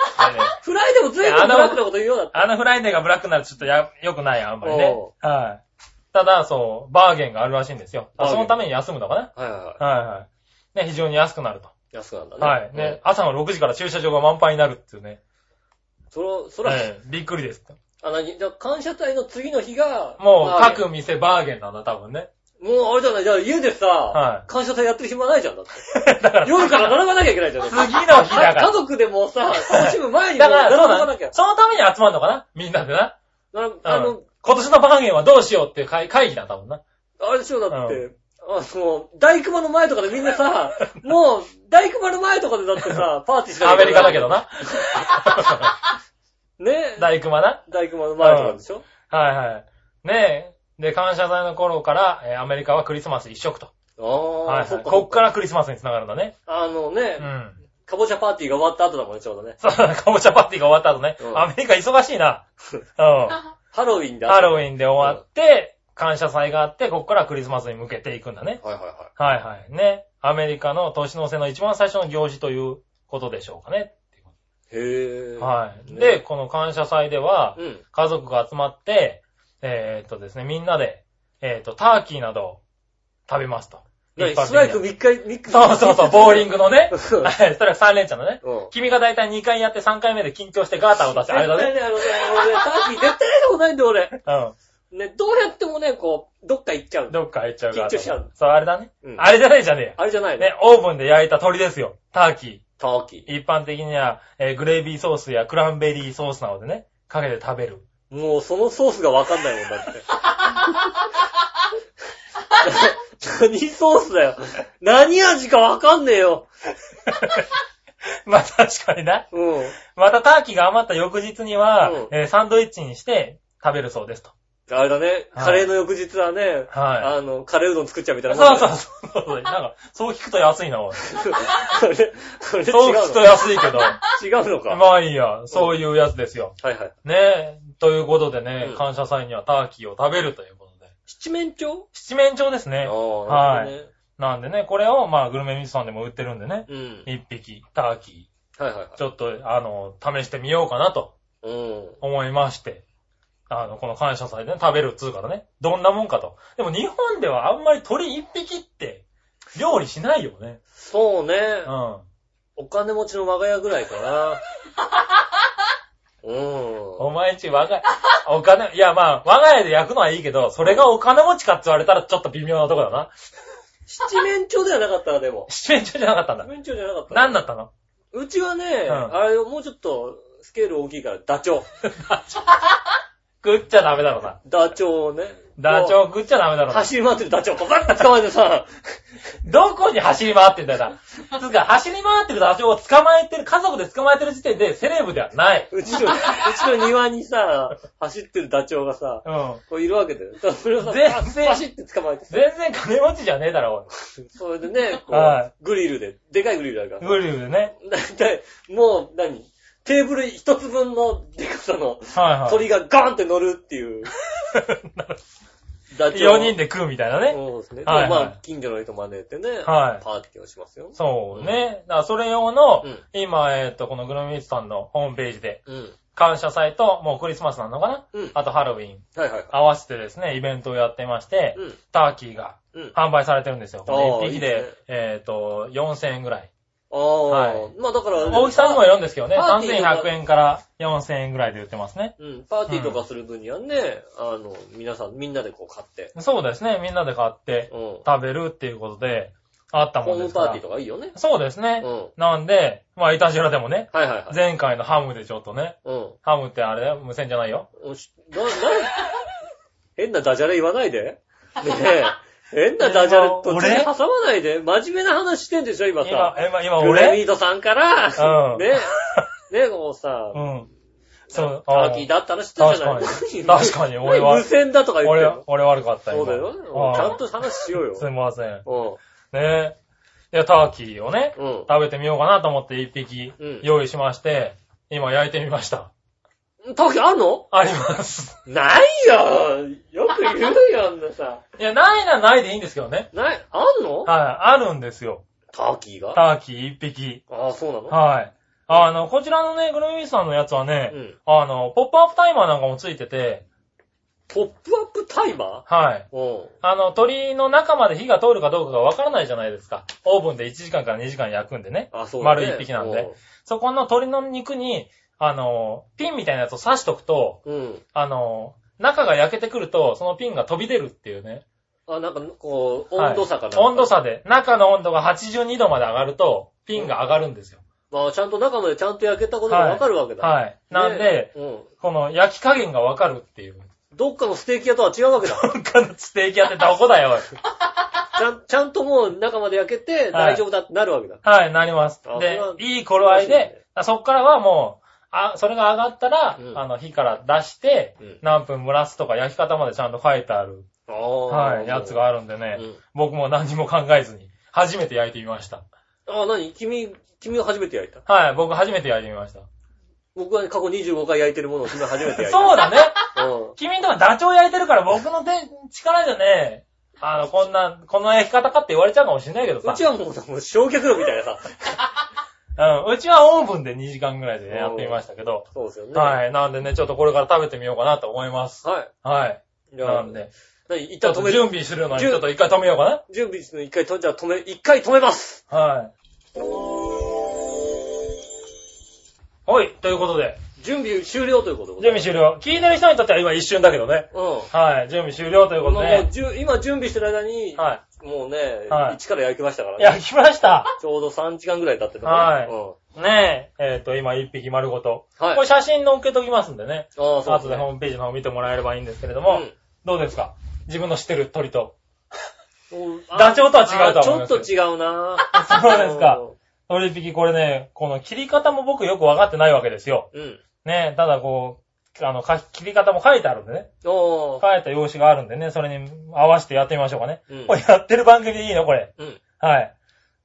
フライデーもずいぶんブラックなこと言うよ、だって。あのフライデーがブラックになるとちょっとや、良くない、あんまりねお。はい。ただ、そう、バーゲンがあるらしいんですよ。そのために休むのかなはいはいはい。はいはい。ね、非常に安くなると。安くなんだね。はい。ね、朝の6時から駐車場が満杯になるっていうね。うん。それ、それは、ええびっくりです。あ、なに、じゃあ感謝祭の次の日が、もう各店バーゲンなんだ、多分ね。もうあれじゃない、じゃあ家でさ、は感謝祭やってる暇ないじゃん、だって。だから、夜から並ばなきゃいけないじゃん。次の日だから家族でもさ、楽しむ前に並ばなきゃ。そのために集まるのかな？みんなでな。なうんあの、今年のバーゲンはどうしようっていう会会議だったもんな。あれでしょ、だって、あの、大熊の前とかでみんなさ、もう、大熊の前とかでだってさ、パーティーしなきゃアメリカだけどな。ね大熊な？大熊の前とかでしょ、はいはい。ねえ。で、感謝祭の頃から、えーアメリカはクリスマス一色と。ああ、はいはい。そっか。こっからクリスマスに繋がるんだね。あのね、うん。かぼちゃパーティーが終わった後だもんね、ちょうどね。そうだね、かぼちゃパーティーが終わった後ね。うんアメリカ忙しいな。うん。ハロウィンでハロウン。ィンで終わって、感謝祭があって、こっからクリスマスに向けていくんだね。はいはいははいはい。ね。アメリカの年の瀬の一番最初の行事ということでしょうかね。い。へえ。はい。ねで、この感謝祭では、うん。家族が集まって、えーっとですね、みんなで、えーっと、ターキーなどを食べますと。ストライク3回、ミックス。そうそうそう、ボーリングのね。うんはい、ストライク3連チャンのね。うん。君がだいたい2回やって3回目で緊張してガーターを出して、あれだね。ね、あのね、俺ね、ターキー絶対やったことないんだよ、俺。うん。ね、どうやってもね、こう、どっか行っちゃう。どっか行っちゃうガーター。緊張しちゃうそう、あれだね。うんあれじゃないじゃねえあれじゃないよ。ね、オーブンで焼いた鶏ですよ。ターキターキー。一般的には、えーグレービーソースやクランベリーソースなどでね、かけて食べる。ー。もうそのソースがわかんないもんだって。何ソースだよ。何味かわかんねえよ。まあ確かにな。うん。またターキーが余った翌日には、うんえーサンドイッチにして食べるそうですと。あれだね、はいカレーの翌日はね、はあの、カレーうどん作っちゃうみたいい。なもんだそうそうそう。なんか、そう聞くと安いな、おい。それ、それ違そう聞くとう安いけど。の違うのか？まあいいや、そういうやつですよ。はいはい。ねえ、ということでね、うん感謝祭にはターキーを食べるということで。七面鳥？七面鳥ですね。ああ、はいなるなんでね、これをまあグルメミスさんでも売ってるんでね、ほどね。一匹、ターキうん。はいはいはいー、ちょっと、あの、試してみようかなとうん。思いまして、あの、この感謝祭でね、食べるっつうからね、どんなもんかと。でも日本ではあんまり鳥一匹って料理しないよね。そうねう。ん。お金持ちの我が家ぐらいかな。うん。お前んち我が家、お金、いやまあ、我が家で焼くのはいいけど、それがお金持ちかって言われたらちょっと微妙なとこだな。七面鳥ではなかったな、でも。七面鳥じゃなかったんだ七。面鳥じゃなかった。何だったの？うちはね、うんあれ、もうちょっと、スケール大きいから、ダチョウ。食っちゃダメだろうな。ダチョウをね。ダチョウ食っちゃダメだろうな。走り回ってるダチョウをバッと捕まえてさ、どこに走り回ってんだよな。つうか、走り回ってるダチョウを捕まえてる、家族で捕まえてる時点でセレブではない。うちの、うちの庭にさ、走ってるダチョウがさ、うん。こういるわけだよ。それをさ、全然走って捕まえてさ、全然金持ちじゃねえだろ、それでね、こう、はいグリルで、でかいグリルあるから。グリルでね。だいたい、もう何、テーブル一つ分のでかさのはいはい。鳥がガーンって乗るっていう。ダチョウ4人で食うみたいなね。そうですね。はいはいまあ、近所の人招いてね、はいパーティーをしますよ。そうね。だからそれ用の、うん今、えっ、と、このグルメミスさんのホームページで、うん。感謝祭と、もうクリスマスなのかな？うん。あとハロウィン、はいはいはい。合わせてですね、イベントをやってまして、うん。ターキーがうん。販売されてるんですよ。あー1匹で、いいですねえっ、と、4000円ぐらい。ああ、はいまあだから、大きさにもよるんですけどね、パーティーとか3100円から4000円ぐらいで売ってますね。うん、パーティーとかする分にはね、あの、皆さん、みんなでこう買って、そうですね、みんなで買ってうん。食べるっていうことで、あったもんですかパーティーとかいいよね。そうですね。うん。なんで、まあ、イタジラでもね、はいはいはい。前回のハムでちょっとね、うん。ハムってあれ無線じゃないよ。おしな、な、変なダジャレ言わないで。ねえ。変なダジャレ途中で俺？挟まないで。真面目な話してんでしょ、今今さ。、今、今グレミ俺ートさんから、うんね、ね、こうさ、うん。そう、ターキーだった話してたじゃない確かに確かに 俺は無線だとか言って俺俺悪かったそうだよ。今ちゃんと話しようよ。すいません。うねいや、ターキーをね、ん。うん。食べてみようかなと思って一匹うん用意しまして、今焼いてみました。ターキーあんの？あります。ないよよく言うよ、あんなさ。いや、ないならないでいいんですけどね。ない、あんの？はい、あるんですよ。ターキーが？ターキー一匹。ああ、そうなの？はい。あの、こちらのね、グルミーさんのやつはね、うん。あの、ポップアップタイマーなんかもついてて、ポップアップタイマはい。ーうん。あの、鳥の中まで火が通るかどうかがわからないじゃないですか。オーブンで1時間から2時間焼くんでね。あ、そうだね。丸一匹なんでそこの鳥の肉に、あの、ピンみたいなやつを刺しとくと、うん。うん。あの、中が焼けてくると、そのピンが飛び出るっていうね。あ、なんか、こう、はい温度差かなんか温度差で、中の温度が82度まで上がると、ピンが上がるんですよ。まあ、ちゃんと中までちゃんと焼けたことがわかるわけだ。はい。なんで、ねうん。この焼き加減がわかるっていう。どっかのステーキ屋とは違うわけだ。他のステーキ屋ってどこだよ。ちゃん、ちゃんともう中まで焼けて大丈夫だってなるわけだ。はい、なりますあ。でいい頃合いで、そっからはもう、あ、それが上がったら、うんあの、火から出して、うん何分蒸らすとか焼き方までちゃんと書いてある、ああ。はい、やつがあるんでね、うん僕も何も考えずに、初めて焼いてみました。ああ、何？君、君が初めて焼いた？はい、僕初めて焼いてみました。僕は過去25回焼いてるものを君は初めて焼いた。そうだね。うん。君んとこダチョウ焼いてるから僕の手、力でね、あの、こんな、この焼き方かって言われちゃうかもしれないけどさ。うちはもうさ、もう焼却炉みたいなさ。うん、うちはオーブンで2時間ぐらいでねやってみましたけど。そうですよね。い。はい。なんでね、ちょっとこれから食べてみようかなと思います。はい。はい。じゃあなん、で、何一ちょっと準旦止める。備するのに、準ちょっと一回止めようかな？準備するの一回止め、じゃあ止め、一回止めます。はい。はい、ということで、準備終了ということで準備終了。聞いてる人にとっては今一瞬だけどね。了。はい、準備終了といううん。ことでまあもう。じゅ今準備してる間に、はもうね、はい一から焼きましたからい。ね。焼きました。ちょうど3時間ぐらい経ってたはいうん。ねえ、えっ、と、今一匹丸ごと。はいこれ写真載っけときますんでね。ああ、そう後でホームページの方見てもらえればいいんですけれども、うんどうですか？自分の知ってる鳥と。うんダチョウとは違うとは思いますあちょっと違うな そうですか。鳥一匹これね、この切り方も僕よくわかってないわけですよ。うん。ねえ、ただこう、あの、か切り方も書いてあるんでね。おー。書いた用紙があるんでね、それに合わせてやってみましょうかね。うんこれやってる番組でいいの？これ。うん。はい。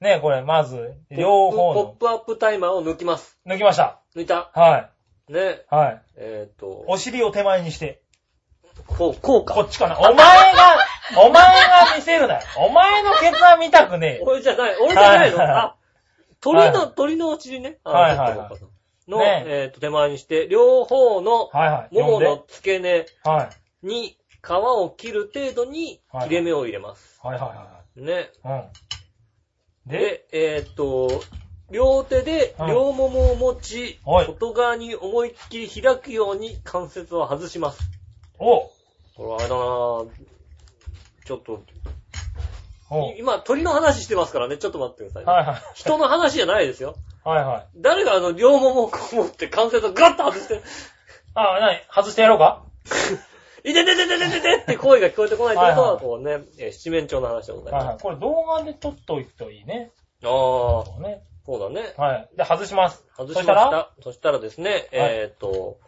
ねえ、これまず、両方ポッの、プアップタイマーを抜きます。抜きました。抜いた。はね。い。はい。えっと、お尻を手前にして、こう、こうか。こっちかな。お前が、お前が見せるなよ。お前のケツは見たくねえよ。俺じゃない、俺じゃないの？はいあ、鳥はの、鳥のお尻ね。あはいはいはいの、ねえっと、手前にして、両方の、はいはい。もも読んで。の付け根はい。に皮を切る程度にはい切れ目を入れます。はいはいはね。いはい。うん。で、で、えっと、両手でうん両ももを持ち、はい外側に思いっきり開くように関節を外します。おこれあれだなぁ。ちょっと、今鳥の話してますからね、ちょっと待ってくださいね。はいはい。人の話じゃないですよ。はいはい。誰があの、両ももをこう持って関節をガッと外して、あ、なに外してやろうか？いてててててててって声が聞こえてこないってことは、こうね、えー七面鳥の話でございます。はいはい。これ動画で撮っといくといいね。ああ、そうね。そうだね。はい。で、外します。外しました。そしたら？ですね、えーっと、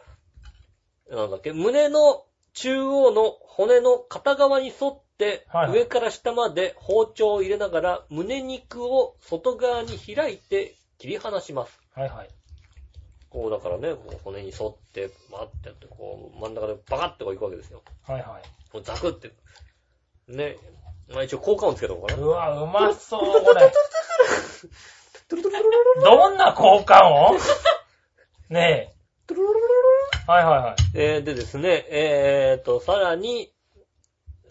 なんだっけ、胸の中央の骨の片側に沿って上から下まで包丁を入れながら、胸肉を外側に開いて切り離します。はいはい。こうだからね、こう骨に沿って、バーってやって、こう真ん中でバカッてこういくわけですよ。はいはい。こうザクって。ね。まあ一応効果音つけとこうかな。うわ、うまそう、これ。どんな交換音？ねえ。はいはいはい。えー、でですね、えーと、さらに、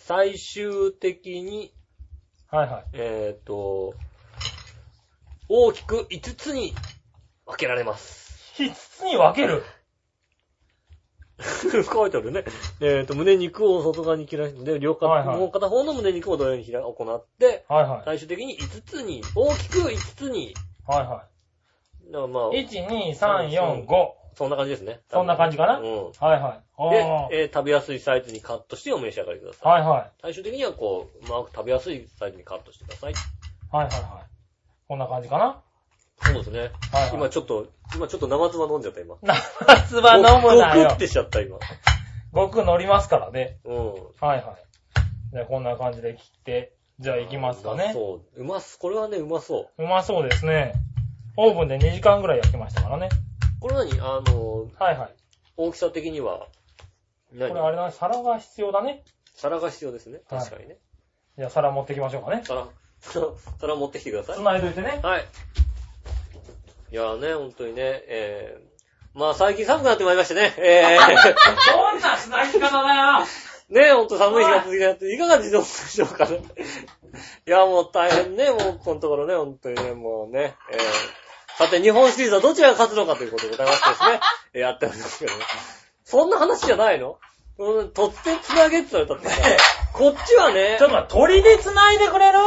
最終的に、はいはい。えーと、大きく5つに分けられます。5つに分ける？書いてあるね。えーと、胸肉を外側に切らして、両片、はいはいもう片方の胸肉を同様にひら行って、はいはい。最終的に5つに、大きく5つに、はいはだからまあ、い。1、2、3、4、5。そんな感じですね。そんな感じかな？うん。はいはい。で、えー食べやすいサイズにカットしてお召し上がりください。はいはい。最終的にはこう、うまく食べやすいサイズにカットしてください。はいはいはい。こんな感じかな？そうですね。はいはい。今ちょっと、今ちょっと生唾飲んじゃった今。夏場飲むなよごくっ。てしちゃった今。僕乗りますからね。うん。はいはい。じゃあこんな感じで切って、じゃあ行きますかね。そう。うます、これはね、うまそう。うまそうですね。オーブンで2時間ぐらい焼きましたからね。これ何？あの、はいはい。大きさ的には、こ何れあれだね、皿が必要だね。皿が必要ですね。はい確かにね。じゃあ皿持ってきましょうかね。皿、皿持ってきてください。繋いどいてね。はい。いやーね、ほんとにね、えー、まあ最近寒くなってまいりましてね、え どんな繋ぎ方だよー、ね、ほんと寒い日が続いてって、いかがでしょうかね。いや、もう大変ね、もうこのところね、ほんとにね、もうね、えー、さて日本シリーズはどちらが勝つのかということでございましてですね、え ーやっておりますけどね。そんな話じゃないの？うん、突然繋げって言われたってさ、こっちはねちょっ、と待って、鳥で繋いでくれる？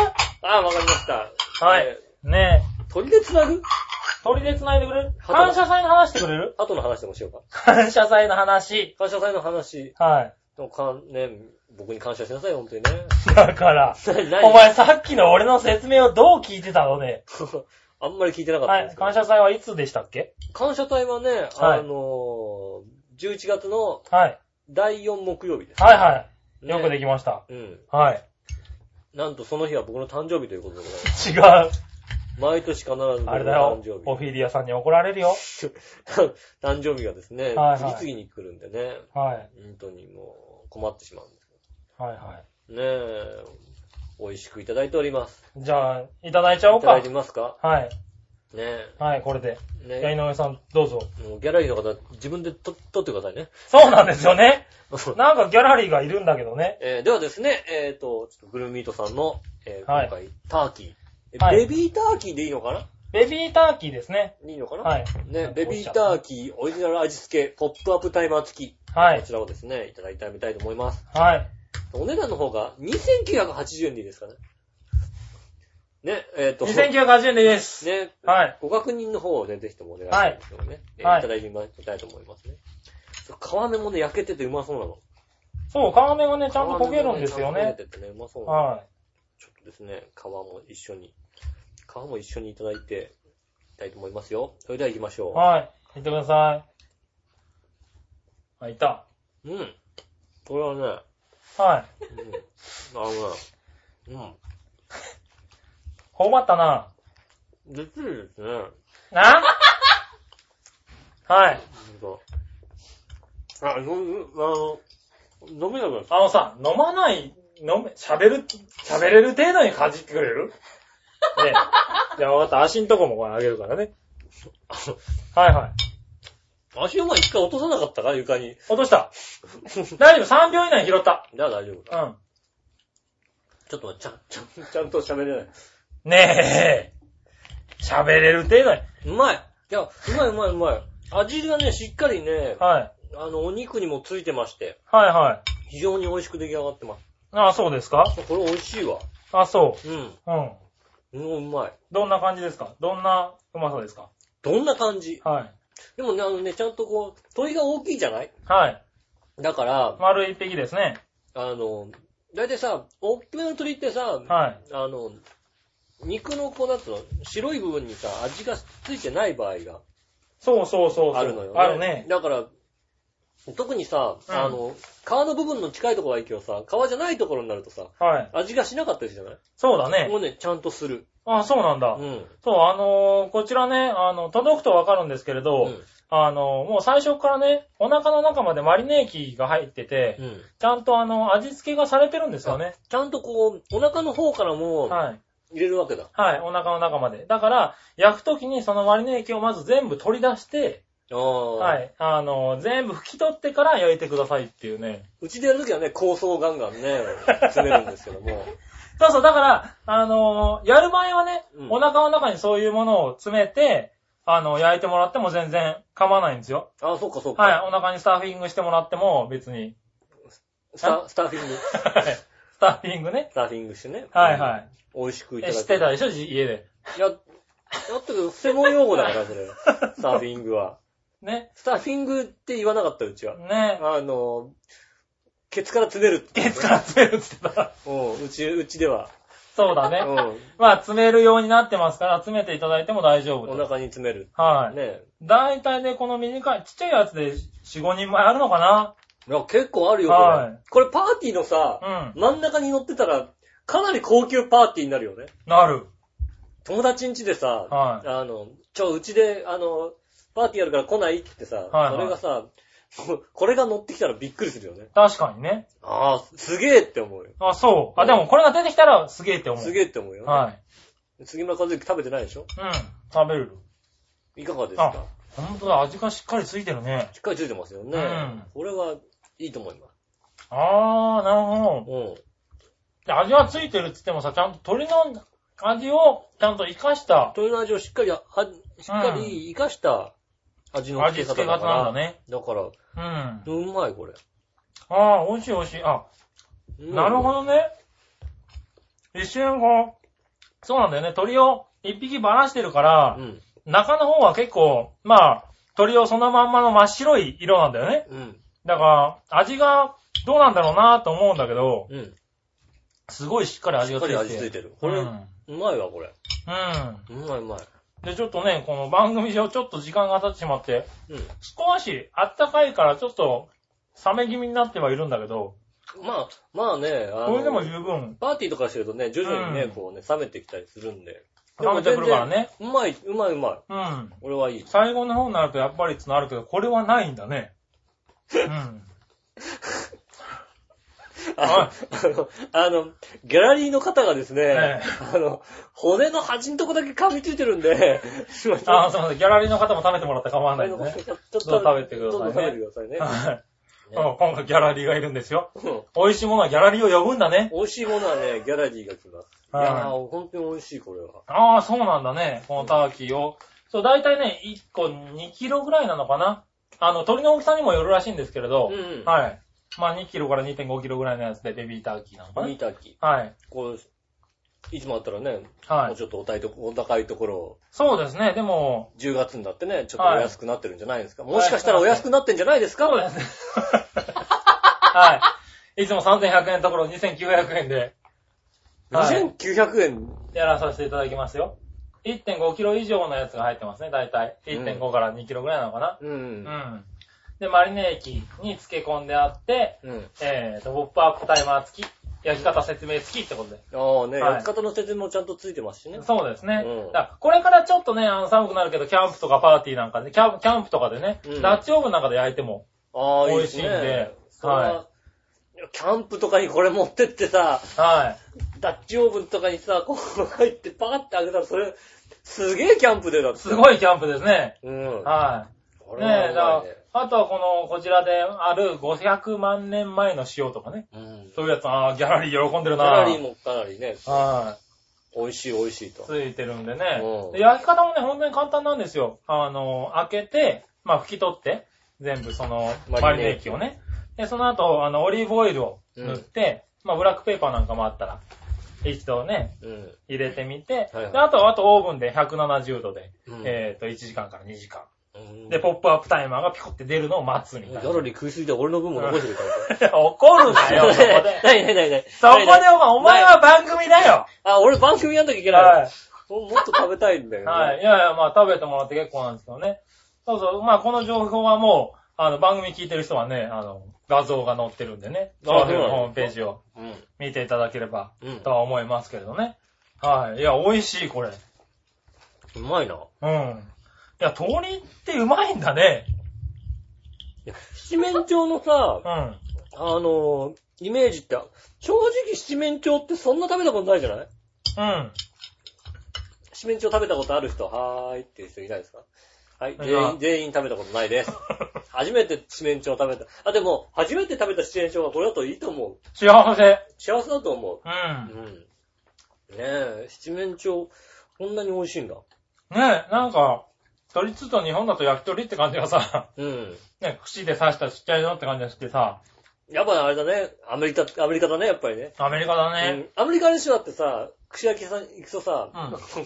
あ、わかりました。はいえねー。鳥で繋ぐ？え。鳥で繋いでくれる？鳩感謝祭の話してくれる？後の話でもしようか。感謝祭の話。感謝祭の話。はい。でもかね、僕に感謝しなさいよ、本当にね。だから、何？お前さっきの俺の説明をどう聞いてたのね？あんまり聞いてなかったはですけど。感謝祭はいつでしたっけ？感謝祭はね、はいあのー、11月のはい。第4木曜日です。はいはい。ねよくできました。うん。はい。なんとその日は僕の誕生日ということでございます。違う。毎年必ず僕のあれだよ誕生。オフィリアさんに怒られるよ。日。誕生日がですね、はいはい次々に来るんでね、はい。本当にもう困ってしまうんですはいはけど。ねえ、美味しくいただいております。い。じゃあ、いただいちゃおかいうただいて。みますか？はい。ねはい、これで。え。じゃあ、井ね上さん、どうぞ。もうギャラリーの方、自分でと撮ってくださいね。そうなんですよね。なんかギャラリーがいるんだけどね。えーではですね、えっ、と、ちょっとグルミートさんの、えーはい今回、ターキー。えはいベビーターキーでいいのかな？ベビーターキーですね。いいのかな？はい。ね、ベビーターキー、オリジナル味付け、ポップアップタイマー付き。はいこちらをですね、いただいてみたいと思います。はい。お値段の方が2980円でいいですかね。ね、えっ、と、2980円です。ね、はい。ご確認の方をね、ぜひともお願いしたいんですけどね。えーはいいただいてみたいと思いますね。皮目もね、焼けててうまそうなの。そう、皮目がね、ちゃんと焦げるんですよね。皮目もちゃんと焦げててね、うまそうなの。はちょっとですね、皮も一緒に、皮も一緒にいただいて、いきたいと思いますよ。それでは行きましょい。はい。いってください。あ、いた。う。うん。これはね、はい。うん。うん。頬張ったな。できるですね。な？はい。あ、の、あの、飲めなくなった。あのさ、飲まない、飲め、喋る、喋れる程度にかじってくれる？ね。じゃあ分かった。足んとこもこれあげるからね。はいはい。足を前一回落とさなかったか？床に。落とした。大丈夫。3秒以内に拾った。じゃあ大丈夫だ。うん。ちょっと待って、ちゃん、ちゃん、ちゃんと喋れない。ねえ。喋れる程度に。うまいいや、うまいうまいうまい。味がね、しっかりね、はい。あの、お肉にもついてまして、はいはい。非常に美味しく出来上がってます。あ、そうですか？これ美味しいわ。あ、そうん。う。うん。うん、うまい。どんな感じですか？どんなうまさですか？どんな感じ？はい。でもね、あのね、ちゃんとこう、鳥が大きいじゃない？はい。だから、丸一匹ですね。あの、だいたいさ、大きめの鳥ってさ、はい。あの、肉のこう、なんつうの、白い部分にさ、味がついてない場合がそうそうそうそう。あるのよね。あるね。だから、特にさ、うんあの、皮の部分の近いところはいいけどさ、皮じゃないところになるとさ、はい。味がしなかったりするじゃない？そうだねも。うね、ちゃんとする。あ、そうなんだ。うん。そう、あのーこちらね、あの、届くとわかるんですけれど、うん。あのーもう最初からね、お腹の中までマリネ液が入ってて、うん。ちゃんとあの、味付けがされてるんですよね。ちゃんとこう、お腹の方からもはい。入れるわけだ。はい、お腹の中まで。だから、焼くときにそのマリネ液をまず全部取り出して。はい、あのー全部拭き取ってから焼いてくださいっていうね。うちでやるときはね、構想ガンガンね、詰めるんですけども。そうそう、だから、あのーやる場合はね、うんお腹の中にそういうものを詰めて、あの、焼いてもらっても全然構わないんですよ。ああ、そっかそっか。はい、お腹にスタッフィングしてもらっても別に。スタスターフィング？はい。スタッフィングね。スターフィングしてね。はいはい。美味しくいたえ、だく。知ってたでしょ？じ家で。や、やったけど、専門用語だから、それ。スターフィングは。ね。スターフィングって言わなかった、うちは。ね。あの、ケツから詰めるって。ケツから詰めるって言ってた。うん、うち、うちでは。そうだね。うん。まあ、詰めるようになってますから、詰めていただいても大丈夫おです。腹に詰める。はいねだいたいね、この短い、ちっちゃいやつで4、5人前あるのかな？いや、結構あるよ、これ。はいこれパーティーのさ、うん。真ん中に乗ってたら、かなり高級パーティーになるよね。なる。友達ん家でさ、はいあの、ちょ、うちで、あの、パーティーやるから来ないってさ、はいはいそれがさ、こ これが乗ってきたらびっくりするよね。確かにね。ああ、すげえって思うよ。あ、そう。あ、でもこれが出てきたらすげえって思う。すげえって思うよ、ね。はい。杉村和之食べてないでしょ？うん。食べる。いかがですか？ほんとだ、味がしっかりついてるね。しっかりついてますよね。うんこれはいいと思います。あー、なるほど。うん。で味はついてるって言ってもさ、ちゃんと鶏の味をちゃんと活かした鶏の味をしっかり、あしっかり活かした味の味付け方なんだね。だから、うん。うまい、これ。あー、美味しい美味しい。あ、なるほど。どね。一瞬こう、そうなんだよね。鳥を一匹ばらしてるからう、ん。中の方は結構、まあ、鳥をそのまんまの真っ白い色なんだよね。うん。だから、味がどうなんだろうなと思うんだけど、うん。すごいしっかり味しっかがついてり味ついてる。これ、う。うんまいわ、これ。うん。うまいうまい。で、ちょっとね、この番組上ちょっと時間が経ってしまって、うん。少しあったかいからちょっと冷め気味になってはいるんだけど、まあ、まあね、あのこれでも十分パーティーとかしてるとね、徐々にね、うんこうね、冷めてきたりするんで。冷めてくるからね。うまい、うまいうまい。うん。俺はいい。最後の方になるとやっぱりつのあるけど、これはないんだね。うん。あの、あの、ギャラリーの方がですね、ええあの、骨の端のとこだけ噛みついてるんで、すいません。あ、すいません。ギャラリーの方も食べてもらって構わないんでね。ちょっと食べてくださいね食べてくださいね。はい。うん今回ギャラリーがいるんですよ。うん美味しいものはギャラリーを呼ぶんだね。美味しいものはね、ギャラリーが来ます。いやー、本当に美味しい、これは。ああ、そうなんだね。このターキーを。そう、だいたいね、1個2キロぐらいなのかな。あの、鳥の大きさにもよるらしいんですけれど、うんはい。まあ2キロから2.5キロぐらいのやつでベビーターキーなのかな。ミーターキはい。ー。こう、いつもあったらね、はい。もうちょっとお高いとお高いところを、そうですね。でも、10月になってね、ちょっとお安くなってるんじゃないですか。もしかしたらお安くなってんじゃないですか、そうですね。はい。いつも3100円のところ2900円で、はい。2900円？やらさせていただきますよ。1.5キロ以上のやつが入ってますね、大体。1.5から2キロぐらいなのかな。う。うんん。で、マリネ液に漬け込んであって、うん。えーと、ポップアップタイマー付き、焼き方説明付きってことで。ああね、はい焼き方の説明もちゃんとついてますしね。そうですね。うんだこれからちょっとね、あの寒くなるけど、キャンプとかパーティーなんかで、キャンキャンプとかでね、うんダッチオーブンなんかで焼いても、美味し。いんでははいキャンプとかにこれ持ってってさ、はダッチオーブンとかにさ、こう入ってパカって開けたら、それ、すげえキャンプでだっい。て。すごいキャンプですね。うん。はい。これはねえ、だからあとはこの、こちらである500万年前の塩とかね。うん。そういうやつ、ああ、ギャラリー喜んでるギなャラリーもかなりね、は美味しい美味しいい。と。ついてるんでねうん。で焼き方もね、本当に簡単なんですよ。あの、開けて、まあ、拭き取って、全部その、ママリリネ液をね。で、その後、あの、オリーブオイルを塗って、まあ、ブラックペーパーなんかもあったら、一度ね、うん。入れてみて、はいはいで、あと、あとオーブンで170度で、うんえっ、と、1時間から2時間。うんで、ポップアップタイマーがピコって出るのを待つみたいな。ギャラリー食いすぎて俺の分も残してるから。怒るなよ、そこで。ないないないない。そこでお前、お前は番組だよ。あ、俺番組やんなきゃいけない。はい。ももっと食べたいんだよね。はい。いやいや、まあ食べてもらって結構なんですけどね。そうそう。まあこの情報はもう、あの、番組聞いてる人はね、あの、画像が載ってるんでね。あそうなんだの？ホームページをうん。見ていただければうんとは思いますけれどね。はい。いや、美味しい、これ。うまいな。うん。いや、鶏ってうまいんだね。いや七面鳥のさ、うん。あの、イメージって、正直七面鳥ってそんな食べたことないじゃない？うん。七面鳥食べたことある人、はーいっていう人いないですか？はい、いや全員、全員食べたことないです。初めて七面鳥食べた。あ、でも、初めて食べた七面鳥はこれだといいと思う。幸せ。幸せだと思うう。うん。ねえ、七面鳥、こんなに美味しいんだ。ん。ねえ、なんか、鶏つと日本だと焼き鳥って感じがさ、うん。ね、串で刺したちっちゃいのって感じがしてさ、やっぱあれだね、アメリカ、アメリカだね、やっぱりね。アメリカだうね。ん。アメリカの人だってさ、串焼きさん行くとさ、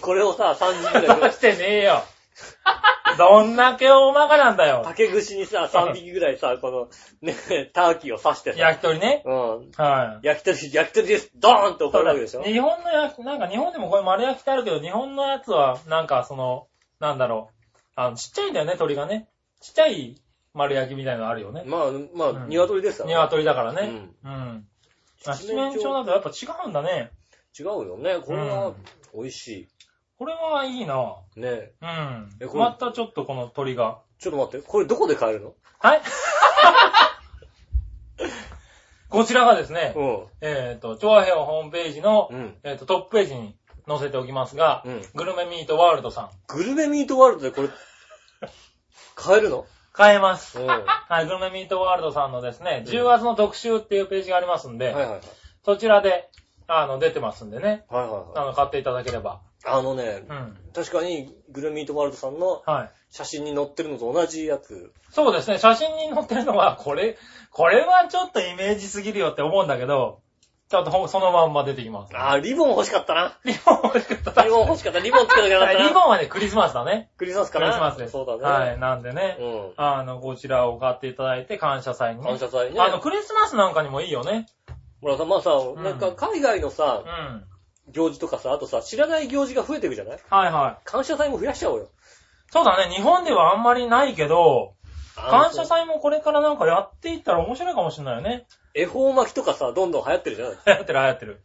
これをさ、3時ぐらい出してねえよ。どんだけ大まかなんだよ。竹串にさ、3匹ぐらいさ、この、ね、ターキーを刺してさ、焼き鳥ね。うん。はい。焼き鳥、焼き鳥です、ドーンって怒るわけでしょ日本の焼き、なんか日本でもこれ丸焼きってあるけど、日本のやつは、なんかその、なんだろう。あの、ちっちゃいんだよね、鳥がね。ちっちゃい丸焼きみたいなのあるよね。まあ、まあ、うん鶏ですからね。鶏だからね。うんうん。あ七面鳥だとやっぱ違うんだね。違うよね。これはうん、美味しこれはいいない。ねうんえこ。れまたちょっとこの鳥が。ちょっと待って、これどこで買えるの？はい こちらがですね、うえっ、と、調和平和ホームページの、ん。うん。えっ、と、トップページに載せておきますが、うんグルメミートワールドさん、グルメミートワールドでこれ、買えるの？買えます。うん。ははい、グルメミートワールドさんのですね、10月の特集っていうページがありますんで、いはいはい。そちらで、あの、出てますんでね、はいはいはい。あの、買っていただければ。あのねう、ん。確かに、グルメミートワールドさんのはい。写真に載ってるのと同じやつ。そうですね、写真に載ってるのは、これ、これはちょっとイメージすぎるよって思うんだけど、ちょっとほそのまんま出てきます。あー、リボン欲しかったな。リボン欲しかった。リボン欲しかった。リボンつけなきゃなかったな。リボンはね、クリスマスだね。クリスマスクかなリスマスです。そうだね。はい。なんでね、うあの、こちらを買っていただいて、感謝祭に。感謝祭ね。あの、クリスマスなんかにもいいよね。ほらさ、まあさ、んなんか海外のうさん。、行事とかさ、あとさ、知らない行事が増えていくじゃない？はいはい。感謝祭も増やしちゃおうよ。そうだね、日本ではあんまりないけど、感謝祭もこれからなんかやっていったら面白いかもしれないよね。恵方巻きとかさ、どんどん流行ってるじゃない流行ってる流行ってる。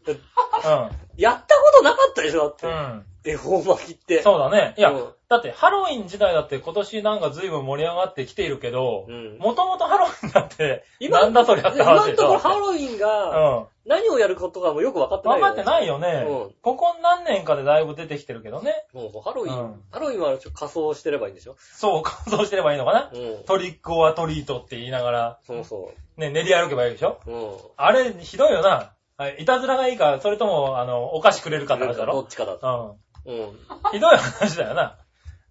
やったことなかったでしょだってうん。。うん。恵方巻きって。そうだね。いや、うんだってハロウィン自体だって今年なんか随分盛り上がってきているけどう、ん。もともとハロウィンだって、なんだそりゃって今の。ところハロウィンがうん。何をやることかもよく分かってない。分かってないよね。うんここ何年かでだいぶ出てきてるけどね。もうハロウィン、うんハロウィンはちょっと仮装してればいいんでしょ？そう、仮装してればいいのかな？うん。トリックオアトリートって言いながら、そうそね、練り歩けばいいでしょ？う。うん。あれ、ひどいよな。はいいたずらがいいか、それとも、あの、お菓子くれるかって話だろ？どっちかだと。うん。うん。ひどい話だよな。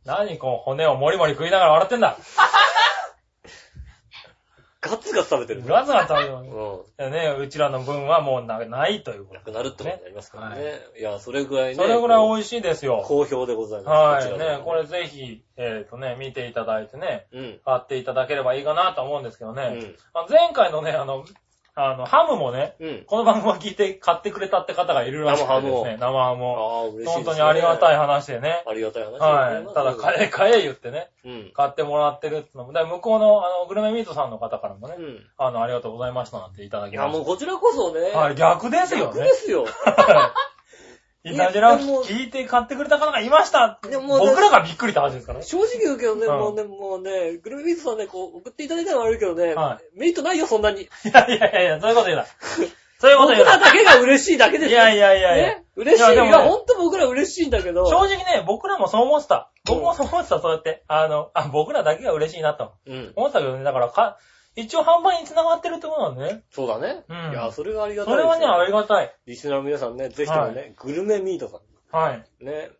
何こう、骨をもりもり食いながら笑ってんだ？ガツガツ食べてる。ガツガツ食べるのに。うん。でね、うちらの分はもうなないというこなとくなるってことになりますからね。ねい、や、それぐらいね。それぐらいこ美味しいですよう。好評でございます。はい。ね、これぜひ、えっ、とね、見ていただいてね、うん。買っていただければいいかなと思うんですけどね。うん。前回のね、あの、あの、ハムもね、うん。この番組を聞いて買ってくれたって方がいるらしくてですね、生ハムを。ああ、嬉しいです、ね。本当にありがたい話でね。ありがたい話でごはい。ただ、買え、買え言ってね、うん。買ってもらってるってのも、で向こうの、あの、グルメミートさんの方からもね、うん。あの、ありがとうございましたなんていただいや、きましもうこちらこそね。た。はい、逆ですよね逆で。すよ。いたじらを聞いて買ってくれた方がいましたでも僕らがびっくりって話ですからね。正直言うけどね、うんもうね、もうね、グルメビートさんね、こう、送っていただいたのは悪いけどね、はメリットないよ、そんなに。いやいやいやいや、そういうこと言うな。そういうこと僕言うな。らだけが嬉しいだけですよ。いやいやいやいや。ね？嬉しい。いや、いやでもねほんと僕ら嬉しいんだけど。正直ね、僕らもそう思ってた。僕もそう思ってた、そうやって。あの、あ、僕らだけが嬉しいなとうん。思ってたけどね、だからか、一応販売に繋がってるってことなんでね。そうだね。うんいや、それがありがたいですよ。それはね、ありがたい。リスナーの皆さんね、ぜひともね、グルメミートさはい。ん。ね。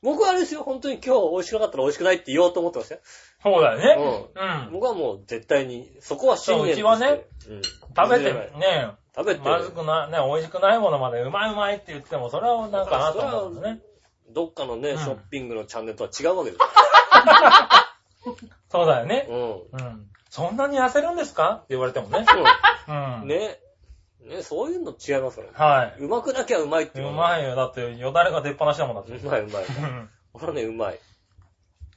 僕はあれですよ、本当に今日美味しくなかったら美味しくないって言おうと思ってましたよ。そうだよね。うん。うん。僕はもう絶対に、そこは信念としてそううちはね、うん。食べて、ね、食べて、まずくない、ね、美味しくないものまでうまいうまいって言っても、それはなんかなと思うんだね。どっかのね、うんショッピングのチャンネルとは違うわけです そうだよね。よ。うん。そんなに痩せるんですか？って言われてもね。う。う。ね。ね、そういうの違いますからね。はい。うまくなきゃうまいっていううのまいよ。だって、よだれが出っ放しだもんだって。うまいうまい。うんほらね、うまい。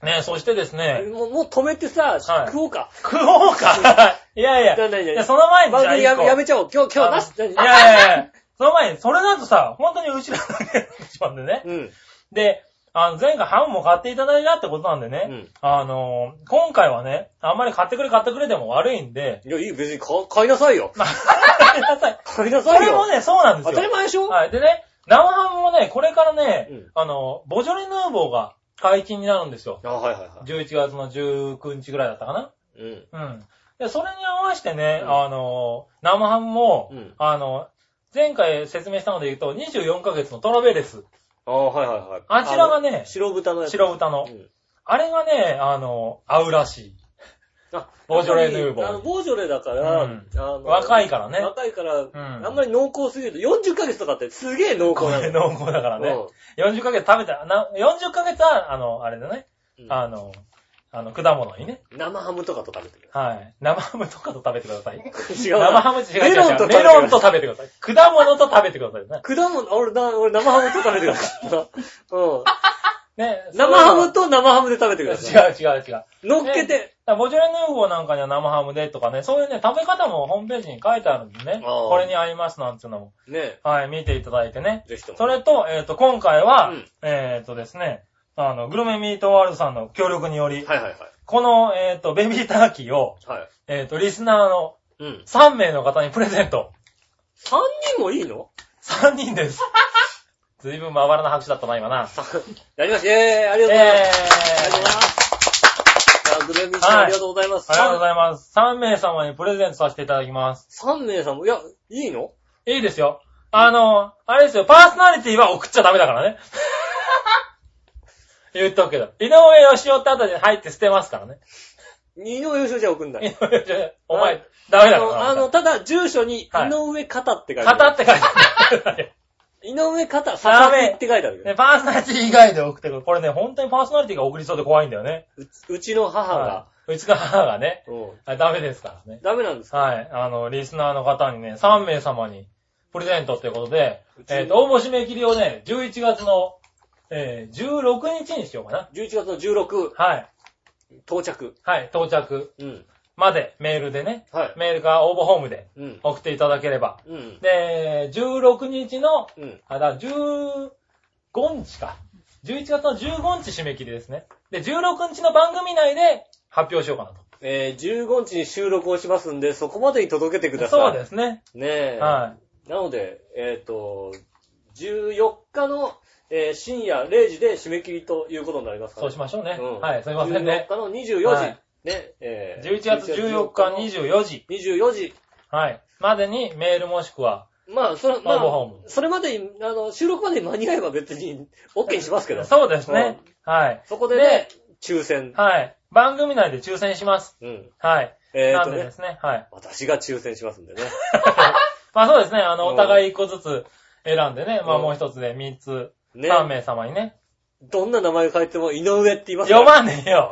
ねそしてですね、もう、もう止めてさ、はい食おうか。食おうか？いやいや、ななないや、その前にじゃあ番組や一個めやめちゃおう。今日、今日なし。いやいやいや、その前に、それだとさ、本当にうちらだけになってしまうんでね。うん。で、あの、前回ハムも買っていただいたってことなんでね、うん。あのー今回はね、あんまり買ってくれ買ってくれでも悪いんで、いや、いい、別に買買いなさいよ。まあ、ごめんなさい。買いなさいよ。これもね、そうなんです当たりよ。前でしょ？はい。でね、生ハムもね、これからね、うんあの、ボジョレ・ヌーボーが解禁になるんですよ。あ、はいはいはい。11月の19日ぐらいだったかな？うん。うん。で、それに合わせてね、うんあの、生ハムも、うんあの、前回説明したので言うと、24ヶ月のトラベレス。あはいはいはい。あちらがのね、白豚のやつ。白豚のう。ん。あれがね、あの、合うらしい。あ、ボージョレ・ヌーボーあの、ボージョレだから、うんあの若いからね若いから、んあんまり濃厚すぎると、40ヶ月とかってすげえ濃厚なの。濃厚だからね。うん40ヶ月食べた、な、40ヶ月は、あの、あれだね。うんあの、あの、果物にね。生ハムとかと食べてくはい。生ハムとかと食べてください。る。違うな。生ハム違うメロンと食べてくメださいロンと食べてください。果物と食べてくださいね。果物、俺な、俺生ハムと食べてください。うん。ね。生ハムと生ハムで食べてください。違う違う違う。乗っけて。ボジョレ・ヌーボーなんかには生ハムでとかね、そういうね、食べ方もホームページに書いてあるんでね。これに合いますなんていうのも、ねはい、見ていただいてね。ぜひとも。それと、えっ、と、今回は、うんえっ、とですね、あの、グルメミートワールドさんの協力により、はいはいはい。この、えっ、と、ベビーターキーを、はい。えっ、と、リスナーのうん。3名の方にプレゼント。3人もいいの？3人です。ずいぶんまばらな拍手だったな、今な。やりました。えー、ありがとうございます。ありがとうございます。あグレミさん、はいありがとうございます。ありがとうございます。3名様にプレゼントさせていただきます。3名さんも、いや、いいの？いいですよ。あの、あれですよ、パーソナリティは送っちゃダメだからね。言っとくけど。井上義雄って後に入って捨てますからね。井上義雄じゃ送んない。お前、ダメだろ。あの、あの、ただ、住所に、井はい上方って書いてある。型って書いてある。井上方、佐々木って書いてあるよ。ね、パーソナリティ以外で送ってくる。これね、本当にパーソナリティが送りそうで怖いんだよね。ううちの母がは、い。うちの母がね、ダメですからね。ダメなんですか？はい。あの、リスナーの方にね、3名様にプレゼントってことで、えっ、と、応募締め切りをね、11月の、えー、16日にしようかな。11月の16、はい。到着。はい。到着うん。までメールでね、はい。メールか応募ホームでうん。送っていただければ。うん。で、16日の、うん。あ、だ、15日か。11月の15日締め切りですね。で、16日の番組内で発表しようかなと。えー、15日に収録をしますんで、そこまでに届けてください。そうですね。す。ねえ。はなので、えっ、と、14日の、えー深夜0時で締め切りということになりますい。から、そうしましょうね。うんはい、すいませんね。14日の24時、はいね、えー11月14日24時。24時。はい。までにメールもしくは、まあ、それ、ま応募ホームあ、それまでに、あの、収録までに間に合えば別に OK にしますけど。そうですね。はい。そこでね、抽選。はい。番組内で抽選します。うん。はい。えーなんでで、すね。はい。私が抽選しますんでね。まあそうですね。あの、うんお互い一個ずつ選んでね。まあうんもう一つで3つ、ね。3名様にね。どんな名前が書いても井上って言います読まねえよ。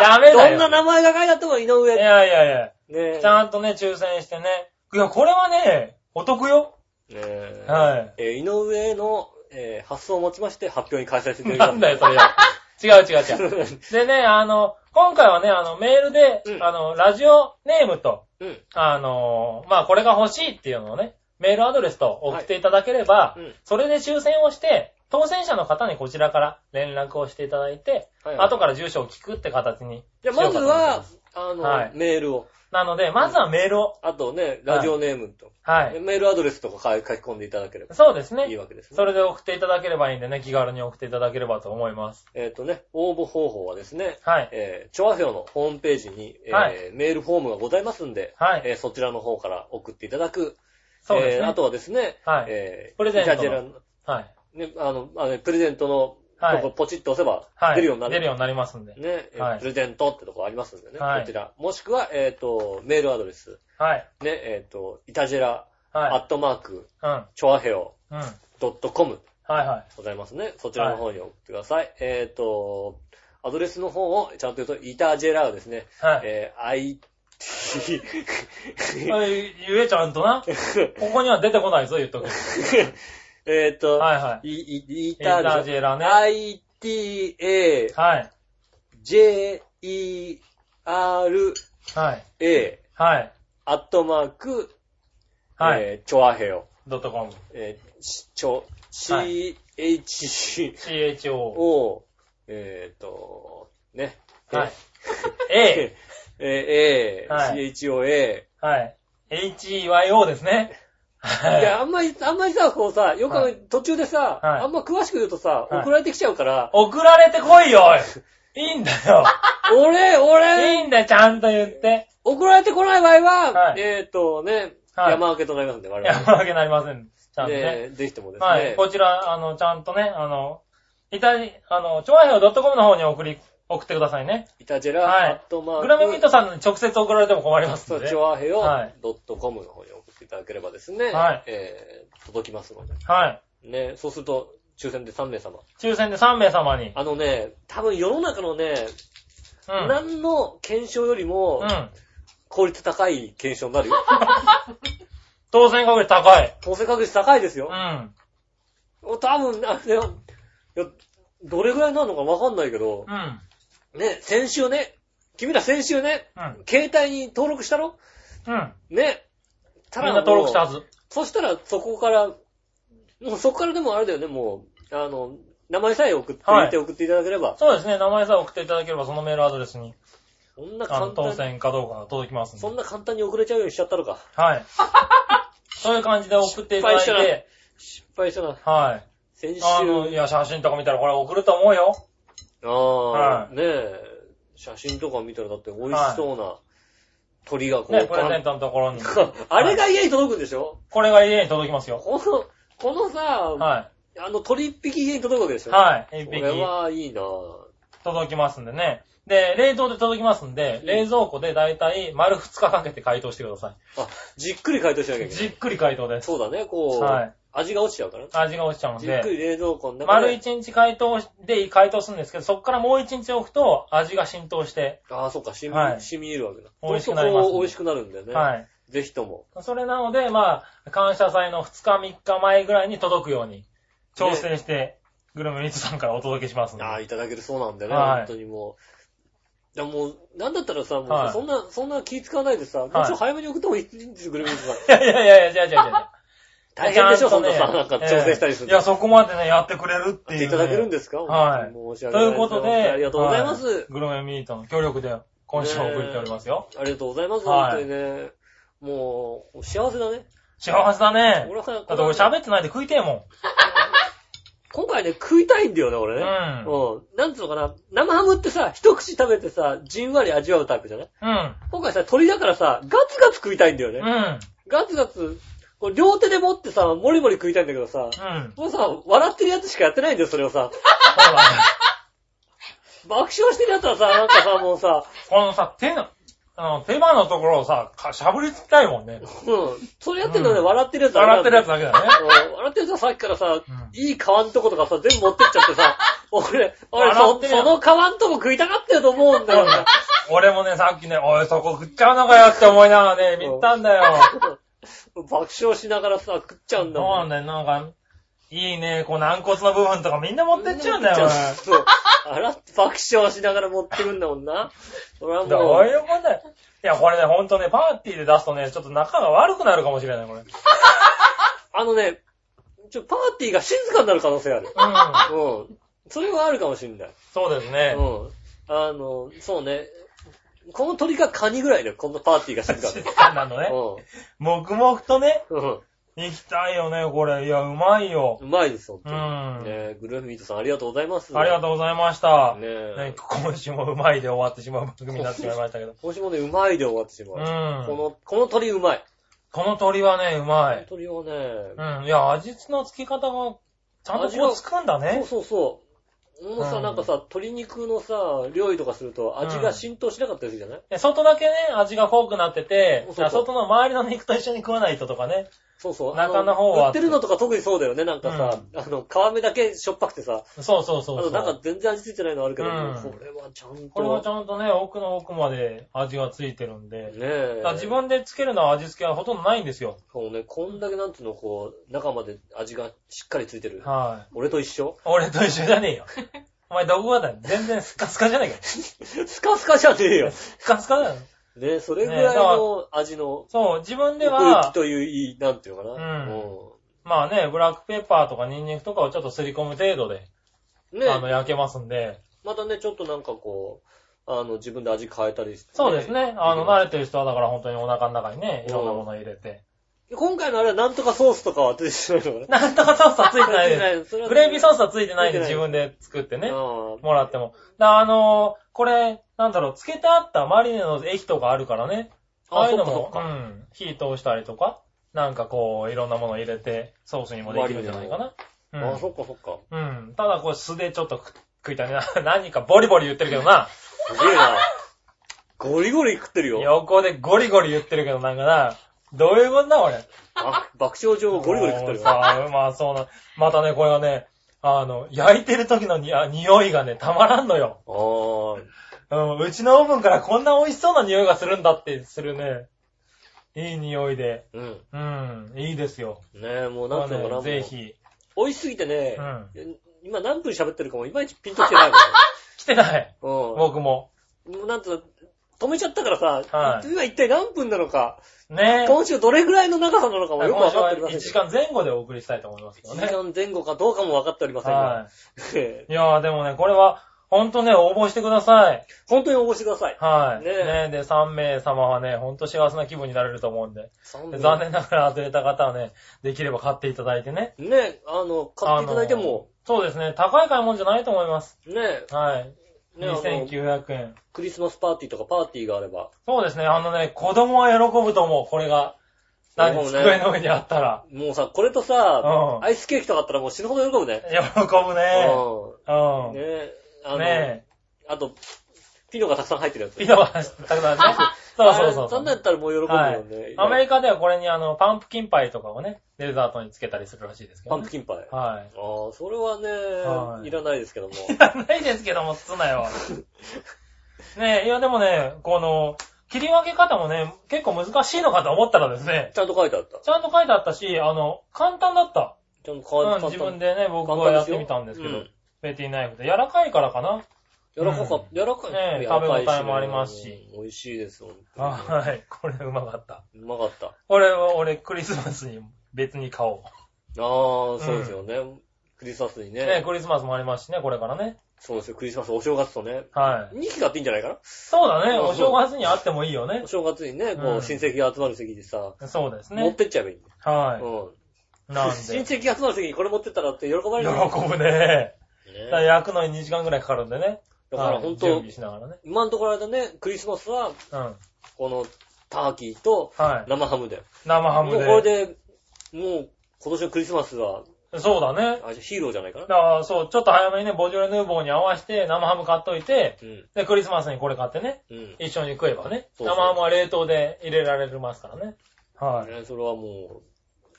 ダメだよ。どんな名前が書いてあっても井い上。やいやいや。ねちゃんとね、抽選してね。いや、これはね、お得よ。ねえはいえー井上の、えー発想をもちまして発表に開催していただきます。なんだよ、それよ。違う違う違う。でね、あの、今回はね、あの、メールで、うんあの、ラジオネームと、うん。あの、まあ、これが欲しいっていうのをね、メールアドレスと送っていただければ、うんそれで抽選をして、当選者の方にこちらから連絡をしていただいて、はいはい後から住所を聞くって形に。じゃあまずは、あの、はいメールを。なので、まずはメールを。あとね、ラジオネームと、はい。メールアドレスとか書き込んでいただければそうですね。いいわけですね。それで送っていただければいいんでね、気軽に送っていただければと思います。えっ、とね、応募方法はですね、はい。えー、調和表のホームページに、えーはいメールフォームがございますんで、はいえーそちらの方から送っていただく。そうですね。えーあとはですね、はいえー、プレゼントジェラのはい。ね、あの、あのプレゼントのはいポチッと押せばはい。出るようになる。出るようになりますんで。ね、えーはいプレゼントってとこありますんでね、はいこちら。もしくは、えっ、と、メールアドレス、はい。ね、えっ、と、イタジェラ、はい。アットマーク、うん。チョアヘオ、うん。はいドットコムはございますね。そちらの方に送ってください。えっ、と、アドレスの方をちゃんと言うと、イタジェラですね。い。はい。えー、言えちゃんとな？ここには出てこないぞ、言っとく。えっと、はいはい。い、い、イイタタジェラね。ITA、はい。J, E, R, はい。A、はい。アットマーク、はい。えー、チョアヘオ、ドットコム。えー、しちょ、は C, H。O、えっ、と、ね。はい。え A。ー、A、はい C, H, O, A。はい。HEYO ですね。はいや、あんまり、あんまりさ、こうさ、よく、はい途中でさ、はいあんま詳しく言うとさ、はい送られてきちゃうから、送られてこいよ、おい。いいんだよ。俺、い俺、いんだよ、ちゃんと言って。送られてこない場合は、はいえっ、とね、はい山分けとなりますんで、我や々。るわけなりません。ちゃんとね。で、ぜひともですね、はい。こちら、あの、ちゃんとね、あの、イタリ、あの、超愛表 .com の方に送り、送ってくださいね。イタジェラ、はいアットマーク、グラムミットさんに直接送られても困りますそう、ので。チョアヘオはいドットコムの方に送っていただければですね、はいえー、届きますので。はい。ね、そうすると、抽選で3名様。抽選で3名様に。あのね、多分世の中のね、うん。何の検証よりもうん。効率高い検証になるよ。当選確率高い。当選確率高いですよ。うん。多分、あれよ、どれぐらいなのかわかんないけど、うん。ね、先週ね、君ら先週ね、うん。携帯に登録したろ？うん。ね。たみんな登録したはず。そしたらそこから、もうそこからでもあれだよね、もう、あの、名前さえ送って、はい送っていただければ、そうですね。名前さえ送っていただければ、そのメールアドレスに、そんな簡単に、選かどうかが届きます。そんな簡単に送れちゃうようにしちゃったのか。はい。そういう感じで送っていただい失敗て、失敗したな。はい。先週、あの、いや、写真とか見たらこれ送ると思うよ。ああ、はいねえ、写真とか見たらだって美味しそうな鳥がこう、ね、プレゼントのところに。あれが家に届くんでしょ？これが家に届きますよ。この、このさ、はあの鳥一匹家に届くわけでしい。ょ？はい。一匹。これはいいなぁ。届きますんでね。で、冷凍で届きますんで、冷蔵庫でだいたい丸2日かけて解凍してくださあ、じっくり解凍しなきゃいい。けない。じっくり解凍です。そうだね、こう、はい。味が落ちちゃうから。味が落ちちゃうんじっくりで、冷蔵庫の中丸で。1日解凍で解凍するんですけど、そこからもう1日置くと味が浸透して、ああ、そっか、染み、はい染み入るわけだ。美味しくなりますそう美味しくなるんだよね。はい。ぜひとも。それなので、まあ、感謝祭の2日3日前ぐらいに届くように調整して、グルメミートさんからお届けしますんで。ああ、いただけるそうなんだよね、はい本当にもう。いやもう、なんだったらさ、もうさ、はいそんな、そんな気使わないでさ、もうちょっと早めに送ってもいいんですよ、グルメミートさん。いやいやいや、じゃあじゃあじゃあ。大変でしょ、そんなさ、なんか調整したりするええいや、そこまでね、やってくれるっていう、ね。っていただけるんですか？はい申し訳ないということで、ありがとうございます。はいグルメミートの協力で今週送っておりますよ。ありがとうございます、はい本当にね。もう、幸せだね。幸せだね。俺はだって俺喋ってないで食いてえもん。今回ね、食いたいんだよね、俺ね。うんうん。なんつうのかな、生ハムってさ、一口食べてさ、じんわり味わうタイプじゃない？うん。今回さ、鳥だからさ、ガツガツ食いたいんだよね。うん。ガツガツ、こう両手で持ってさ、もりもり食いたいんだけどさ、うん。もうさ、笑ってるやつしかやってないんだよ、それをさ。そうだね。爆笑してるやつはさ、なんかさ、もうさ、このさ、手の、あの、手羽のところをさ、かしゃぶりつきたいもんね。うん。それやってんのね、うん笑ってるやつは笑ってるやつだけだね。うん笑ってるやつはさっきからさ、んいい皮のとことかさ、全部持ってっちゃってさ、俺、俺そ、笑ってるやんその皮のとこ食いたがってると思うんだよ。俺もね、さっきね、おい、そこ食っちゃうのかよって思いながらね、見たんだよ。爆笑しながらさ、食っちゃうんだもん。そうなんだよ、なんか、いいね、こう軟骨の部分とかみんな持ってっちゃうんだよ、そう。笑って爆笑しながら持ってくんだもんな。それは俺。どもう、ういうことだよ。いや、これね、ほんとね、パーティーで出すとね、ちょっと仲が悪くなるかもしれない、これ。あのね、ちょ、パーティーが静かになる可能性ある。うん。うん。それはあるかもしんない。そうですね。うん。あの、そうね。この鳥がカニぐらいだよ、このパーティーが静かで。静かなのね。黙々とね、うん。うん。行きたいよね、これ。いや、うまいよ。うまいです、ほんとうに。ん。ねグルーフミートさんありがとうございます。ありがとうございました。ねえ。ね今週もうまいで終わってしまう番組になってしまいましたけど。今週もね、うまいで終わってしまう。うんこの、この鳥うまい。この鳥はね、うまい。鳥はね、うん。いや、味の付き方が、ちゃんとこうつくんだそうね。そうそう。もうさ、うん。なんかさ、鶏肉のさ、料理とかすると味が浸透しなかったりするじゃない、で外だけね、味が濃くなっててそうそう、外の周りの肉と一緒に食わないととかね。そうそう。中の方はあ売ってるのとか特にそうだよね。なんかさ、あの、皮目だけしょっぱくてさ、そうそうそうそう。あとなんか全然味ついてないのあるけど、うんこれはちゃんと。これはちゃんとね、奥の奥まで味がついてるんで。ねえ。自分でつけるのは味付けはほとんどないんですよ。そうね、こんだけなんつうの、こう、中まで味がしっかりついてる。は俺と一緒？い。俺と一緒じゃねえよ。お前どこがだよ。全然スカスカじゃねえかよ。スカスカじゃねえよ。スカスカだよ。ねそれぐらいの味の、そう、自分で奥行はき、といういい、なんていうのかな。うんまあね、ブラックペッパーとかニンニクとかをちょっとすり込む程度で、うん。ねあの、焼けますんで。またね、ちょっとなんかこう、あの、自分で味変えたりして、そうですね。あの、慣れてる人はだから本当にお腹の中にね、いろんなものを入れて。す今回のあれはなんとかソースとかは出てないのかな？なんとかソースはついてないです。すグレービーソースはついてないんで自分で作ってね、あもらっても。だあのーこれ、なんだろう、漬けてあったマリネの液とかあるからね。あああいうのもうん、火通したりとか、なんかこう、いろんなものを入れて、ソースにもできるんじゃないかな。あ、あそっかそっか。うん。うん。ただこれ素でちょっと食食いたいな。何かボリボリ言ってるけどな。すげえな。ゴリゴリ食ってるよ。横でゴリゴリ言ってるけどなんかな。どういうことだ、俺。あ、爆笑上ゴリゴリ食ってるさ、まあそうな。またね、これがね、あの、焼いてる時のにあ匂いがね、たまらんのよ。ああ。うん、うちのオーブンからこんな美味しそうな匂いがするんだってするね。いい匂いで。うん。うん、いいですよ。ねえ、もうなんていうのかな。これねもうぜひ。美味しすぎてねう、ん。今何分喋ってるかもいまいちピンときてない 来てない。ん。僕も。もうなんつうの、止めちゃったからさ、はい今一体何分なのか、ね今週どれぐらいの長さなのかもよくわ今週は1かっておりません。時間前後でお送りしたいと思いますけど1時ね。間前後かどうかもわかっておりませんが。はい。いやーでもね、これは、ほんとね、応募してください。本当に応募してください。はい。ねねで、3名様はね、ほんと幸せな気分になれると思うんで。残で残念ながら外れた方はね、できれば買っていただいてね。ねあの、買っていただいても、そうですね、高い買い物じゃないと思います。ねはい。ねあの2900円。クリスマスパーティーとかパーティーがあれば、そうですね、あのね、子供は喜ぶと思う、これが。何、ね机の上にあったら。もうさ、これとさ、うんアイスケーキとかあったらもう死ぬほど喜ぶね。喜ぶね。う。うんん。ねあの、ねあと、ピノがたくさん入ってるやつ。ピノがたくさんね。そうそうそうあれそんなんやったらもう喜ぶはいよね。アメリカではこれにあの、パンプキンパイとかをね、デザートにつけたりするらしいですけど、ね。パンプキンパイ。あはい。あ、それはね、はいいらないですけども。いらないですけども、つなよ。ねえ、いやでもね、この、切り分け方もね、結構難しいのかと思ったらですね、ちゃんと書いてあった。ちゃんと書いてあったし、あの、簡単だった。ちゃんと書いてあった。うん、自分でね、僕はやってみたんですけど、うんペティナイフで。柔らかいからかな。柔らかかうん柔らかい。ね食べ応えもありますしうん美味しいです、本当にはい。これうまかった。うまかった。俺は、俺、クリスマスに別に買おああ、そうですよね。クリスマスにう。ね、ね。クリスマスもありますしね、これからね。そうですよ、クリスマス、お正月とね。はい。2期買っていいんじゃないかな？そうだね、うんお正月にあってもいいよねお。正月にね、こう親戚が集まる席にさ、そうです持っね。てっちゃえばいい。はうん。い。なん親で。戚が集まる席にこれ持ってったらって喜ばれるよ喜ぶね。だからね焼くのに2時間ぐらいかかるんでね。だから本当備しながらね。今のところあれだね、クリスマスは、うん。この、ターキーとはい。生ハムだよ。生ハムもうこれで。で、もう、今年のクリスマスは、そうだね。あヒーローじゃないかなだ。から、そう、ちょっと早めにね、ボジョレ・ヌーボーに合わせて生ハム買っといて、うん。で、クリスマスにこれ買ってね、うん。一緒に食えばね。そうそう生ハムは冷凍で入れられますからね。はい。ねそれはもう、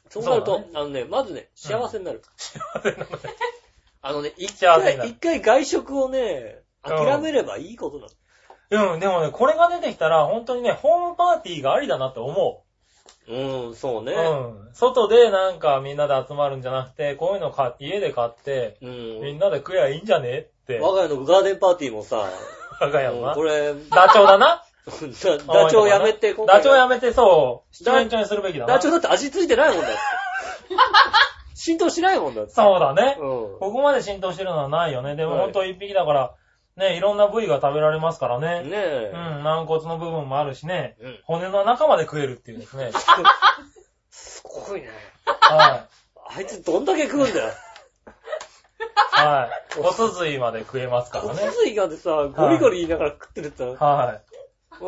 そうなると、そうだあのね、まずね、幸せになる。幸せなので。あのね、一回、一回外食をね、諦めればいいことなの。うん、でもね、これが出てきたら、本当にね、ホームパーティーがありだなって思うん、そうう。ね。うん。外でなんかみんなで集まるんじゃなくて、こういうの買家で買って、うん。みんなで食えばいいんじゃねって。我が家のガーデンパーティーもさ、我が家もなこ。れ、ダチョウだな。ダ ダチョウやめて、ダチョウやめてそう、七面鳥にするべきだな。ダチョウだって味ついてないもんだって。浸透しないもんだって。そうだね。うん。ここまで浸透してるのはないよね。でもはいほんと一匹だから、ね、いろんな部位が食べられますからね。ねうえ。ん、軟骨の部分もあるしね。うん。骨の中まで食えるっていうですね。すごいね。はあいつどんだけ食うんだよ。い。はい。骨髄まで食えますからね骨。髄がでさ、ゴリゴリ言いながら食ってるってのははい。皮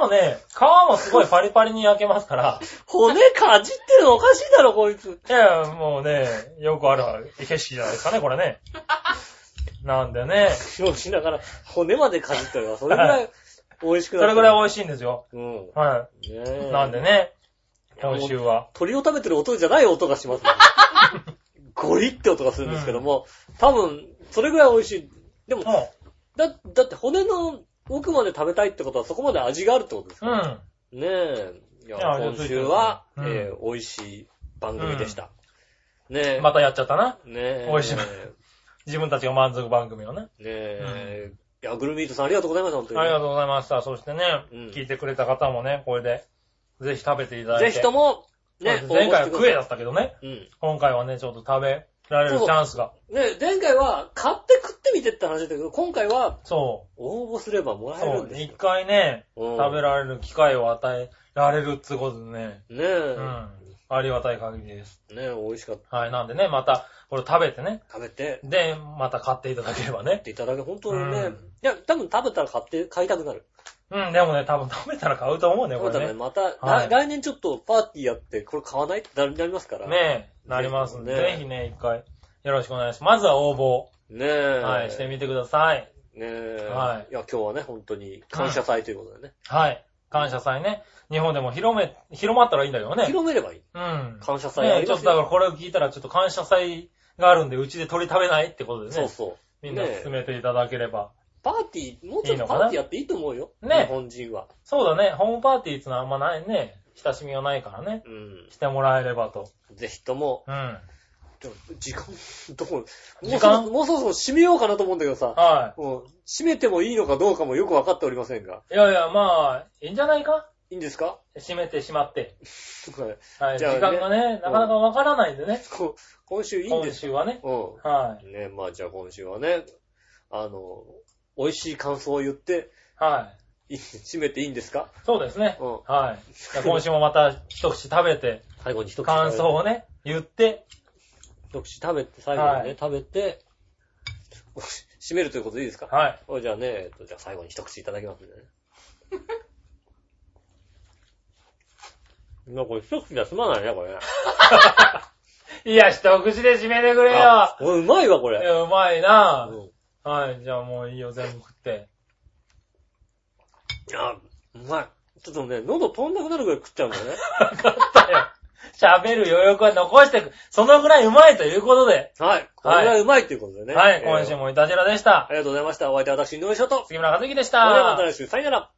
もね、皮もすごいパリパリに焼けますから。骨かじってるのおかしいだろ、こいつ。いや、もうね、よくある景色じゃないですかね、これね。なんでね、をしながら骨までかじってるわ。それぐらい美味しくなるそれぐらい美味しいんですよ。うん。ねはえい。なんでね、今週は。鳥を食べてる音じゃない音がしますね。ゴリって音がするんですけども、多分、それぐらい美味しい。でも、もだ、だって骨の奥まで食べたいってことはそこまで味があるってことですう、うか、ん。ねえ。いや、今週は、うんえー美味しい番組でした。ねえ。またやっちゃったな。ねえ。美味しいね自分たちが満足番組をね。え。いや、グルミートさんありがとうございます、本当に。ありがとうございました。そしてね、うん聞いてくれた方もね、これで、ぜひ食べていただいて。ぜひとも、ね、前回は食えだだ。ったけどね、うん。今回はね、ちょっと食べられるチャンスが。ね、前回は買って食ってみてって話だったけど、今回はそ応募すればもう。らえるんですよ。回ね、うん食べられる機会を与えられるってことでね、ねえ、うん。ありがたい限りです。ねえ、美味しかった。はい。なんでね、また、これ食べてね、食べて、で、また買っていただければねっ。ていただけ、本当にね、うんいや、多分食べたら買って、買いたくなる。うん、でもね、多分食べたら買うと思うね、こ食べたらね、れね。また、はい来来年ちょっとパーティーやって、これ買わない？ってななりますから。ねえ、なりますんで、ねぜひね、一回、よろしくお願いします。まずは応募、ねえ。はい、してみてください。ねえ。はいいや、今日はね、本当に感謝祭ということでね。はい。感謝祭ね。日本でも広め、広まったらいいんだけどね。広めればいい。うん。感謝祭あねちょっ。とだからこれを聞いたらちょっと感謝祭があるんで、うちで鳥食べないってことでね。そうそう。みんなね進めていただければ。パーティー、もうちょっとパーティーやっていいと思うよ。ね日本人は。そうだね。ホームパーティーってのはあんまないね。親しみがないからね。うん。してもらえればと。ぜひとも、うん。時間、どこ、もう時間？もうそろそろ締めようかなと思うんだけどさ、はもう締めてもいいのかどうかもよくわかっておりませんが。い。いやいや、まあ、いいんじゃないか？いいんですか？閉めてしまって。はいはい。時じゃあね間がね、なかなかわからないんでね。こ今週いいん今です週はね。うはん。ね、まあじゃあ今週はね、あの、美味しい感想を言って、い。はい。い締めていいんですか？そうですね。うん。はい。じゃあ今週もまた一口食べて、最後に一口感想をね、言って、一口食べて、最後にね、はい食べて、締めるということでいいですか？はい。おじゃあね、えっと、じゃあ最後に一口いただきますんでね。なんかこれ一口じゃ済まないね、これね。いや、一口で締めてくれよ。あこれうまいわ、これ。うまいなうんはい、じゃあもういいよ、全部食って。いや、うまい。ちょっとね、喉飛んなくなるぐらい食っちゃうんだよね。わかったよ。喋る余力は残してく。そのぐらいうまいということで。はい。これぐらいうまいっていうことでね。はい、えー今週もいたじらでしたあ。りがとうございました。お相手は私、井上翔と。杉村和之でしそれではまたた。来週、さよなら。